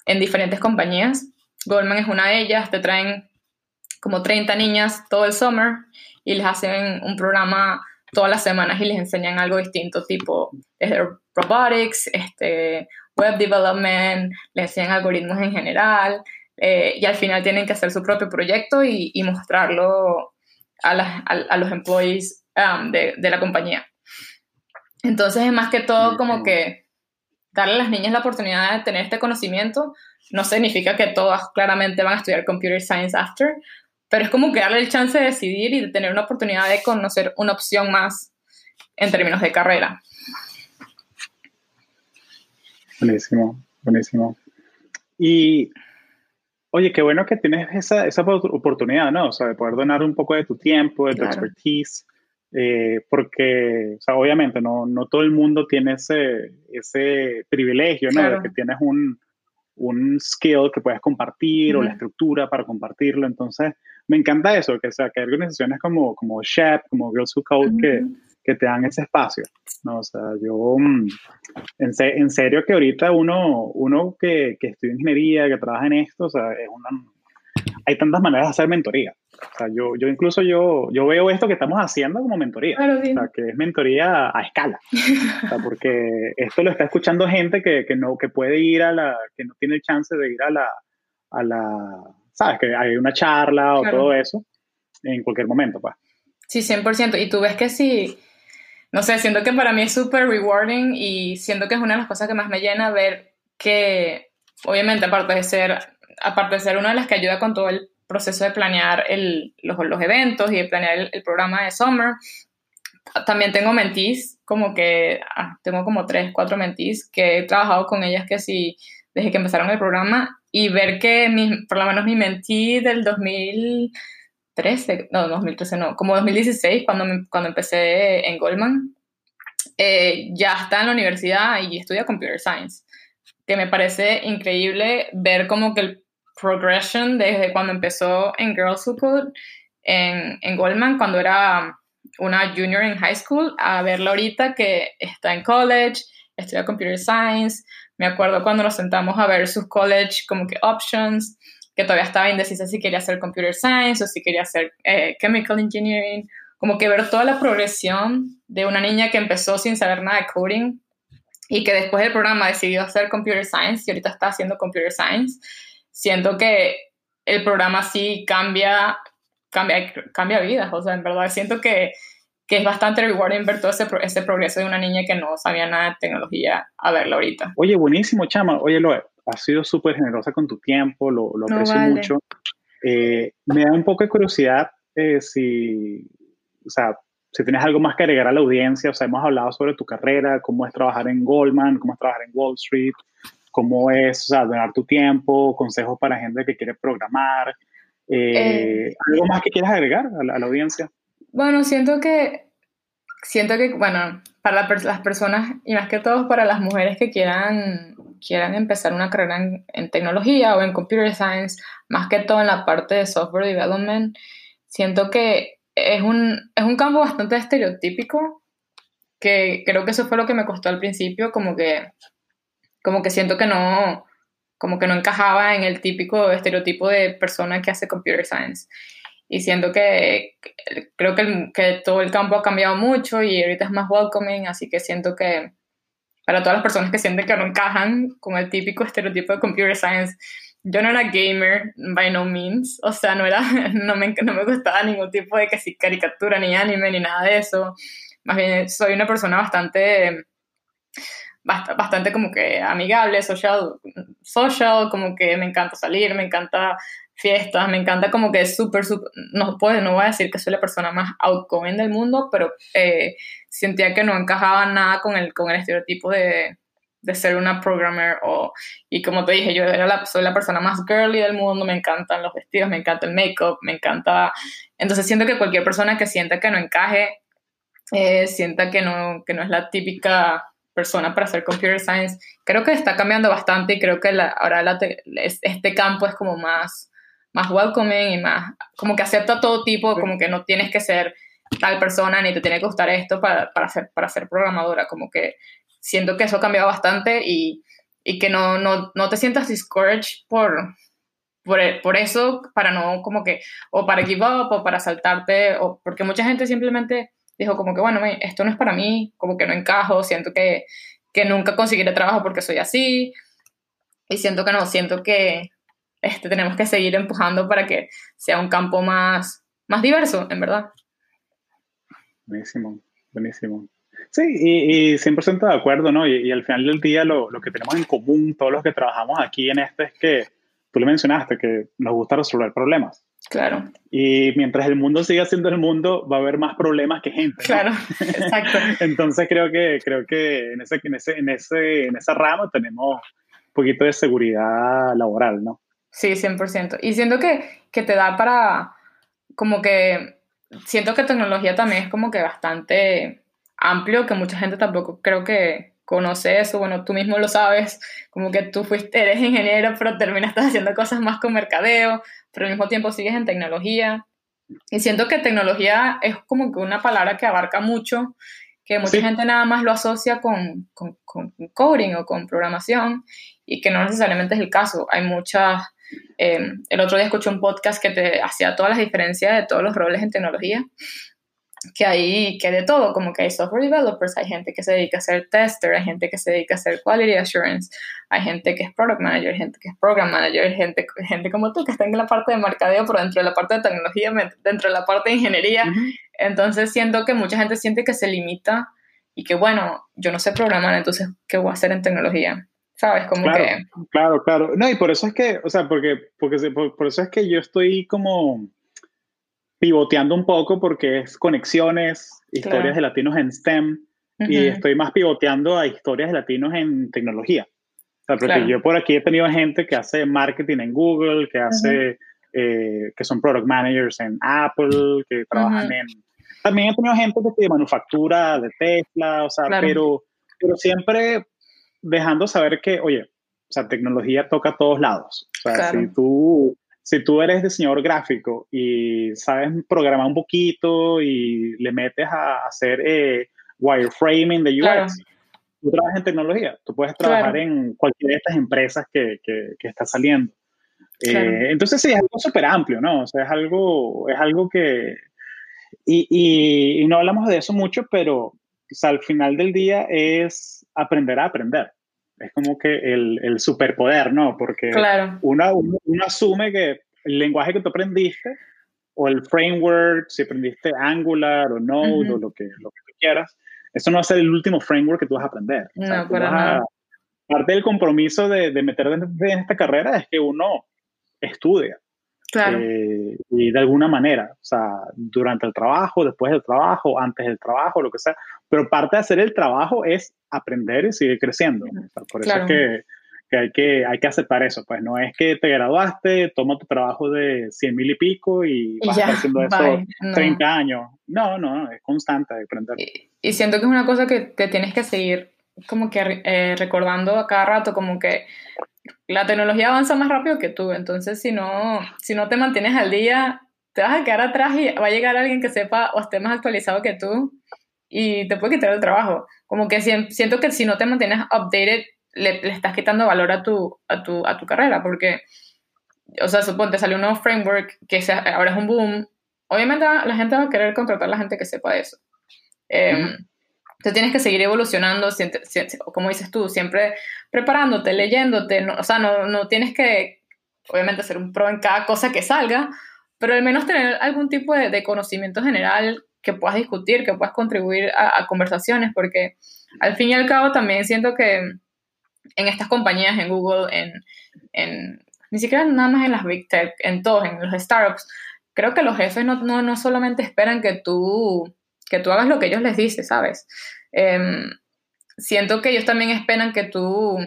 en diferentes compañías. Goldman es una de ellas, te traen como 30 niñas todo el summer y les hacen un programa todas las semanas y les enseñan algo distinto, tipo desde robotics, este, web development, les enseñan algoritmos en general, eh, y al final tienen que hacer su propio proyecto y, y mostrarlo a, la, a, a, los employees um, de, de, la compañía. Entonces es más que todo como que darle a las niñas la oportunidad de tener este conocimiento. No significa que todas claramente van a estudiar computer science after, pero es como que darle el chance de decidir y de tener una oportunidad de conocer una opción más en términos de carrera. Buenísimo, buenísimo. Y Oye, qué bueno que tienes esa, esa oportunidad, ¿no? O sea, de poder donar un poco de tu tiempo, de tu claro. expertise. eh, porque, o sea, obviamente no, no todo el mundo tiene ese, ese privilegio, ¿no? De que tienes un, un skill que puedes compartir o la estructura para compartirlo. Entonces, me encanta eso, que, sea, que hay organizaciones como, como Shep, como Girls Who Code, que, que, te dan ese espacio. ¿no? O sea, yo, mm, en, en serio que ahorita uno, uno que, que estudia ingeniería, que trabaja en esto, o sea, es una, hay tantas maneras de hacer mentoría. O sea, yo, yo incluso yo, yo veo esto que estamos haciendo como mentoría. O sea, que es mentoría a escala. O sea, porque esto lo está escuchando gente que, que, no, que puede ir a la, que no tiene el chance de ir a la, a la, sabes, que hay una charla o todo eso en cualquier momento, pues. Sí, 100%. Y tú ves que sí, no sé, siento que para mí es súper rewarding y siento que es una de las cosas que más me llena ver que, obviamente, aparte de ser aparte de ser una de las que ayuda con todo el proceso de planear los, los, eventos y de planear el, programa de Summer, también tengo mentees, como que ah, tengo como tres, cuatro mentees que he trabajado con ellas que sí, desde que empezaron el programa y ver que mi, por lo menos mi mentee del 2013, no, 2013 no, como 2016, cuando, cuando empecé en Goldman, eh, ya está en la universidad y estudia Computer Science, que me parece increíble ver como que el progression desde cuando empezó en Girls Who Code en, en Goldman, cuando era una junior en high school, a verla ahorita que está en college, estudia computer science. Me acuerdo cuando nos sentamos a ver sus college como que options, que todavía estaba indecisa si quería hacer computer science o si quería hacer eh, chemical engineering. Como que ver toda la progresión de una niña que empezó sin saber nada de coding y que después del programa decidió hacer computer science y ahorita está haciendo computer science siento que el programa sí cambia, cambia, cambia vidas, o sea, en verdad siento que, que es bastante rewarding ver todo ese, ese, progreso de una niña que no sabía nada de tecnología a verlo ahorita. Oye, buenísimo, Chama. Oye, lo has sido súper generosa con tu tiempo, lo, lo aprecio mucho. Eh, me da un poco de curiosidad eh, si, o sea, si tienes algo más que agregar a la audiencia, o sea, hemos hablado sobre tu carrera, cómo es trabajar en Goldman, cómo es trabajar en Wall Street, cómo es o sea, donar tu tiempo, consejos para gente que quiere programar. Eh, eh, ¿Algo más que quieras agregar a la, audiencia? Bueno, siento que, siento que, bueno, para las personas y más que todo para las mujeres que quieran, quieran empezar una carrera en, tecnología o en computer science, más que todo en la parte de software development, siento que es un, es un campo bastante estereotípico, que creo que eso fue lo que me costó al principio, como que como que siento que no, como que no encajaba en el típico estereotipo de persona que hace computer science. Y siento que, creo que, que, todo el campo ha cambiado mucho y ahorita es más welcoming, así que siento que para todas las personas que sienten que no encajan con el típico estereotipo de computer science, yo no era gamer, by no means, o sea, no, era, no, me, no me gustaba ningún tipo de que si caricatura, ni anime, ni nada de eso. Más bien, soy una persona bastante bastante como que amigable, social, social, como que me encanta salir, me encanta fiestas, me encanta como que súper, súper, no, pues, no voy a decir que soy la persona más outgoing del mundo, pero eh, sentía que no encajaba nada con el, con el estereotipo de, de ser una programmer o, y como te dije, yo era la, soy la persona más girly del mundo, me encantan los vestidos, me encanta el make-up, me encanta, entonces siento que cualquier persona que sienta que no encaje, eh, sienta que no, que no es la típica persona para hacer computer science, creo que está cambiando bastante y creo que ahora este campo es como más, más welcoming y más, como que acepta todo tipo, como que no tienes que ser tal persona ni te tiene que gustar esto para, para, ser, para ser programadora, como que siento que eso ha cambiado bastante y, y que no, no, no, te sientas discouraged por, por, por, eso, para no como que, o para give up, o para saltarte, o porque mucha gente simplemente dijo como que, bueno, esto no es para mí, como que no encajo, siento que, que nunca conseguiré trabajo porque soy así, y siento que no, siento que este, tenemos que seguir empujando para que sea un campo más, más diverso, en verdad. Buenísimo, buenísimo. Sí, y, y 100% de acuerdo, ¿no? Y, y, al final del día lo, lo, que tenemos en común, todos los que trabajamos aquí en este, es que tú lo mencionaste, que nos gusta resolver problemas. Claro. Y mientras el mundo siga siendo el mundo, va a haber más problemas que gente. Claro, exacto. Entonces creo que, creo que en, ese, en, ese, en, ese, en esa rama tenemos un poquito de seguridad laboral, ¿no? Sí, 100%. Y siento que, que te da para, como que, siento que tecnología también es como que bastante amplio, que mucha gente tampoco creo que conoce eso, bueno, tú mismo lo sabes, como que tú fuiste, eres ingeniero, pero terminaste haciendo cosas más con mercadeo, pero al mismo tiempo sigues en tecnología. Y siento que tecnología es como que una palabra que abarca mucho, que mucha gente nada más lo asocia con, con, con, coding o con programación y que no necesariamente es el caso. Hay muchas... Eh, el otro día escuché un podcast que te hacía todas las diferencias de todos los roles en tecnología que hay que de todo, como que hay software developers, hay gente que se dedica a ser tester, hay gente que se dedica a hacer quality assurance, hay gente que es product manager, gente que es program manager, gente, gente como tú que está en la parte de mercadeo, pero dentro de la parte de tecnología, dentro de la parte de ingeniería. Entonces siento que mucha gente siente que se limita y que bueno, yo no sé programar, entonces, ¿qué voy a hacer en tecnología? ¿Sabes? Como claro, que... Claro, claro. No, y por eso es que, o sea, porque, porque por eso es que yo estoy como pivoteando un poco porque es conexiones, historias de latinos en STEM, y estoy más pivoteando a historias de latinos en tecnología. O sea, porque yo por aquí he tenido gente que hace marketing en Google, que hace, eh, que son product managers en Apple, que trabajan en... También he tenido gente que de manufactura, de Tesla, o sea, pero, pero siempre dejando saber que, oye, o sea, tecnología toca a todos lados. O sea, si tú si tú eres diseñador gráfico y sabes programar un poquito y le metes a hacer eh, wireframing de UX, tú trabajas en tecnología, tú puedes trabajar en cualquiera de estas empresas que, que, que está saliendo. Eh, entonces sí, es algo súper amplio, ¿no? O sea, es algo, es algo que... Y, y, y no hablamos de eso mucho, pero o sea, al final del día es aprender a aprender es como que el, el superpoder, ¿no? Porque uno, uno, asume que el lenguaje que tú aprendiste o el framework, si aprendiste Angular o Node o lo que, lo que tú quieras, eso no va a ser el último framework que tú vas a aprender. No, para nada. parte del compromiso de, de meterte en esta carrera es que uno estudia. Claro. Eh, y de alguna manera, o sea, durante el trabajo, después del trabajo, antes del trabajo, lo que sea. Pero parte de hacer el trabajo es aprender y seguir creciendo. por eso es que, que, hay que hay que aceptar eso. Pues no es que te graduaste, toma tu trabajo de 100 mil y pico y vas a estar haciendo eso 30 años. No, no, es constante aprender. Y, siento que es una cosa que te tienes que seguir como que eh, recordando a cada rato, como que la tecnología avanza más rápido que tú, entonces si no, si no te mantienes al día, te vas a quedar atrás y va a llegar alguien que sepa o esté más actualizado que tú y te puede quitar el trabajo. Como que siento que si no te mantienes updated, le, estás quitando valor a tu, a tu, a tu carrera, porque, o sea, suponte, sale un nuevo framework que ahora es un boom, obviamente la gente va a querer contratar a la gente que sepa eso. Eh, entonces tienes que seguir evolucionando, como dices tú, siempre preparándote, leyéndote, o sea, no, no, tienes que, obviamente, ser un pro en cada cosa que salga, pero al menos tener algún tipo de, conocimiento general que puedas discutir, que puedas contribuir a, conversaciones, porque al fin y al cabo también siento que en estas compañías, en Google, en, en ni siquiera nada más en las Big Tech, en todos, en los startups, creo que los jefes no, no, no solamente esperan que tú que tú hagas lo que ellos les dicen, ¿sabes? Em, siento que ellos también esperan que tú,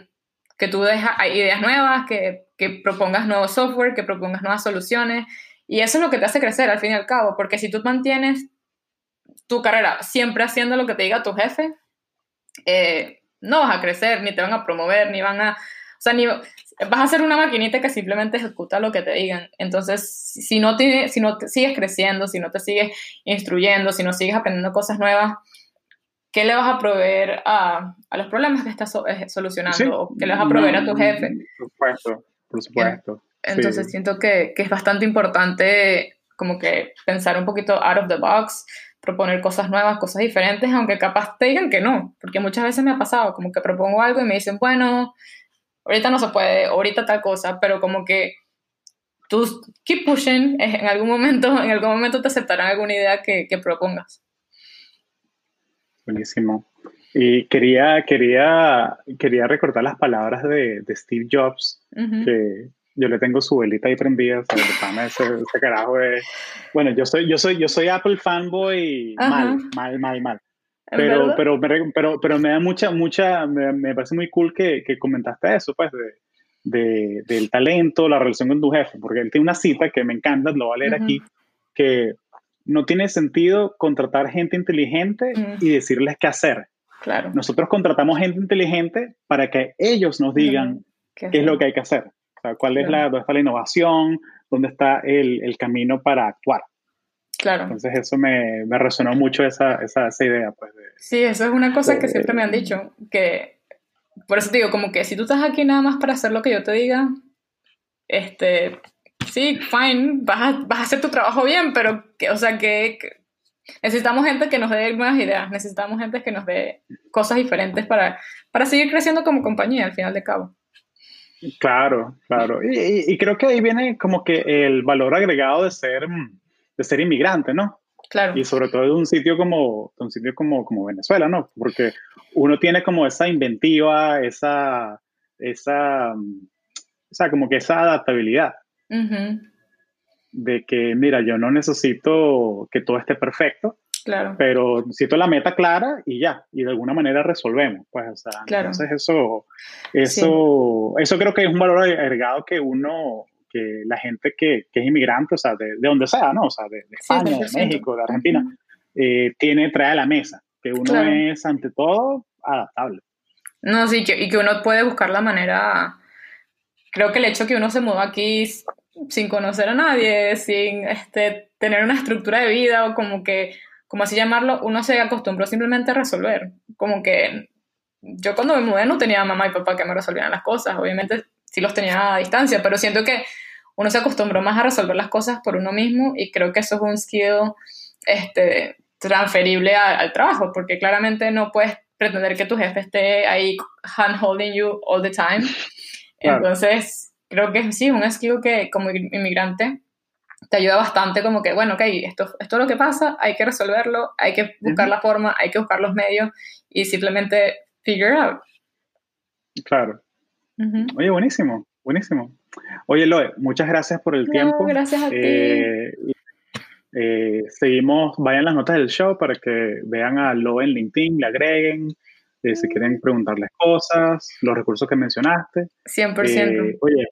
que tú dejas ideas nuevas, que, que propongas nuevo software, que propongas nuevas soluciones. Y eso es lo que te hace crecer al fin y al cabo, porque si tú mantienes tu carrera siempre haciendo lo que te diga tu jefe, eh, no vas a crecer, ni te van a promover, ni van a... O sea, ni, vas a ser una maquinita que simplemente ejecuta lo que te digan. Entonces, si no, te, si no sigues creciendo, si no te sigues instruyendo, si no sigues aprendiendo cosas nuevas, ¿qué le vas a proveer a, a los problemas que estás eh, solucionando? ¿Qué le vas a proveer a tu jefe? Por supuesto, por supuesto. Entonces, siento que, que es bastante importante como que pensar un poquito out of the box, proponer cosas nuevas, cosas diferentes, aunque capaz te digan que no, porque muchas veces me ha pasado, como que propongo algo y me dicen, bueno, ahorita no se puede, ahorita tal cosa, pero como que tú keep pushing, en algún momento, en algún momento te aceptarán alguna idea que, que propongas. Buenísimo. Y quería, quería, quería recordar las palabras de, de Steve Jobs, que yo le tengo su velita ahí prendida, ese, ese carajo de... Bueno, yo soy, yo soy, yo soy Apple fanboy mal, mal, mal, mal. Pero, pero, pero, pero, me da mucha, mucha, me, parece muy cool que, que comentaste eso, pues, de, de, del talento, la relación con tu jefe, porque él tiene una cita que me encanta, lo voy a leer aquí, que no tiene sentido contratar gente inteligente y decirles qué hacer. Claro. Nosotros contratamos gente inteligente para que ellos nos digan qué, es lo que hay que hacer. O sea, cuál es la, dónde está la innovación, dónde está el, el camino para actuar. Claro. Entonces eso me, me resonó mucho esa, esa, esa idea. Pues, sí, eso es una cosa que siempre me han dicho, que por eso te digo, como que si tú estás aquí nada más para hacer lo que yo te diga, este, sí, fine, vas a, vas a hacer tu trabajo bien, pero, que, o sea, que, necesitamos gente que nos dé nuevas ideas, necesitamos gente que nos dé cosas diferentes para, para seguir creciendo como compañía, al final de cabo. Claro, claro. Y, y, creo que ahí viene como que el valor agregado de ser, de ser inmigrante, ¿no? Claro. Y sobre todo de un sitio como, un sitio como, como Venezuela, ¿no? Porque uno tiene como esa inventiva, esa, esa, o sea, como que esa adaptabilidad. De que, mira, yo no necesito que todo esté perfecto, claro. pero necesito la meta clara y ya, y de alguna manera resolvemos. Pues, o sea, claro. entonces eso, eso, eso creo que es un valor agregado que uno, que la gente que, que es inmigrante, o sea, de, de, donde sea, ¿no? O sea, de, España, de México, de Argentina, eh, tiene, trae a la mesa, que uno es ante todo adaptable. No, sí, que, y que uno puede buscar la manera creo que el hecho que uno se mueva aquí sin conocer a nadie, sin este, tener una estructura de vida o como que, como así llamarlo, uno se acostumbró simplemente a resolver. Como que yo cuando me mudé no tenía mamá y papá que me resolvieran las cosas, obviamente sí los tenía a distancia, pero siento que uno se acostumbró más a resolver las cosas por uno mismo y creo que eso es un skill este, transferible al trabajo, porque claramente no puedes pretender que tu jefe esté ahí hand holding you all the time entonces, creo que sí, un skill que como inmigrante te ayuda bastante como que, bueno, ok, esto, esto es lo que pasa, hay que resolverlo, hay que buscar la forma, hay que buscar los medios y simplemente figure out. Claro. Oye, buenísimo, buenísimo. Oye, Loe, muchas gracias por el tiempo. Gracias a ti. Eh, eh, seguimos, vayan las notas del show para que vean a Loe en LinkedIn, le agreguen, eh, si quieren preguntarles cosas, los recursos que mencionaste. 100%. Eh, oye,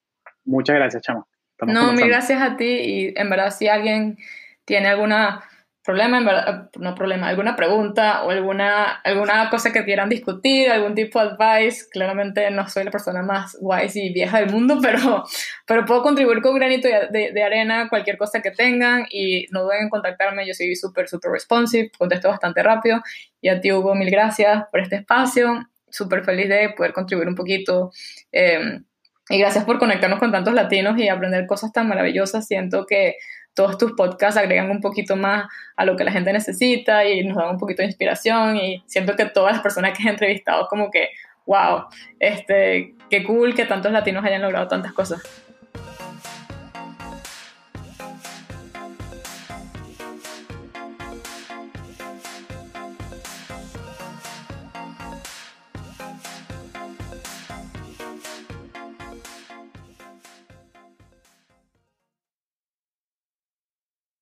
muchas gracias, Chama. no, mil gracias a ti y en verdad si alguien tiene alguna problema, en verdad, no problema, alguna pregunta o alguna, alguna cosa que quieran discutir, algún tipo de advice, claramente no soy la persona más wise y vieja del mundo, pero, pero puedo contribuir con granito de, de, arena cualquier cosa que tengan y no duden en contactarme, yo soy súper, súper responsive, contesto bastante rápido y a ti Hugo, mil gracias por este espacio, súper feliz de poder contribuir un poquito. Eh, y gracias por conectarnos con tantos latinos y aprender cosas tan maravillosas. Siento que todos tus podcasts agregan un poquito más a lo que la gente necesita y nos dan un poquito de inspiración y siento que todas las personas que he entrevistado como que, wow, este, qué cool que tantos latinos hayan logrado tantas cosas.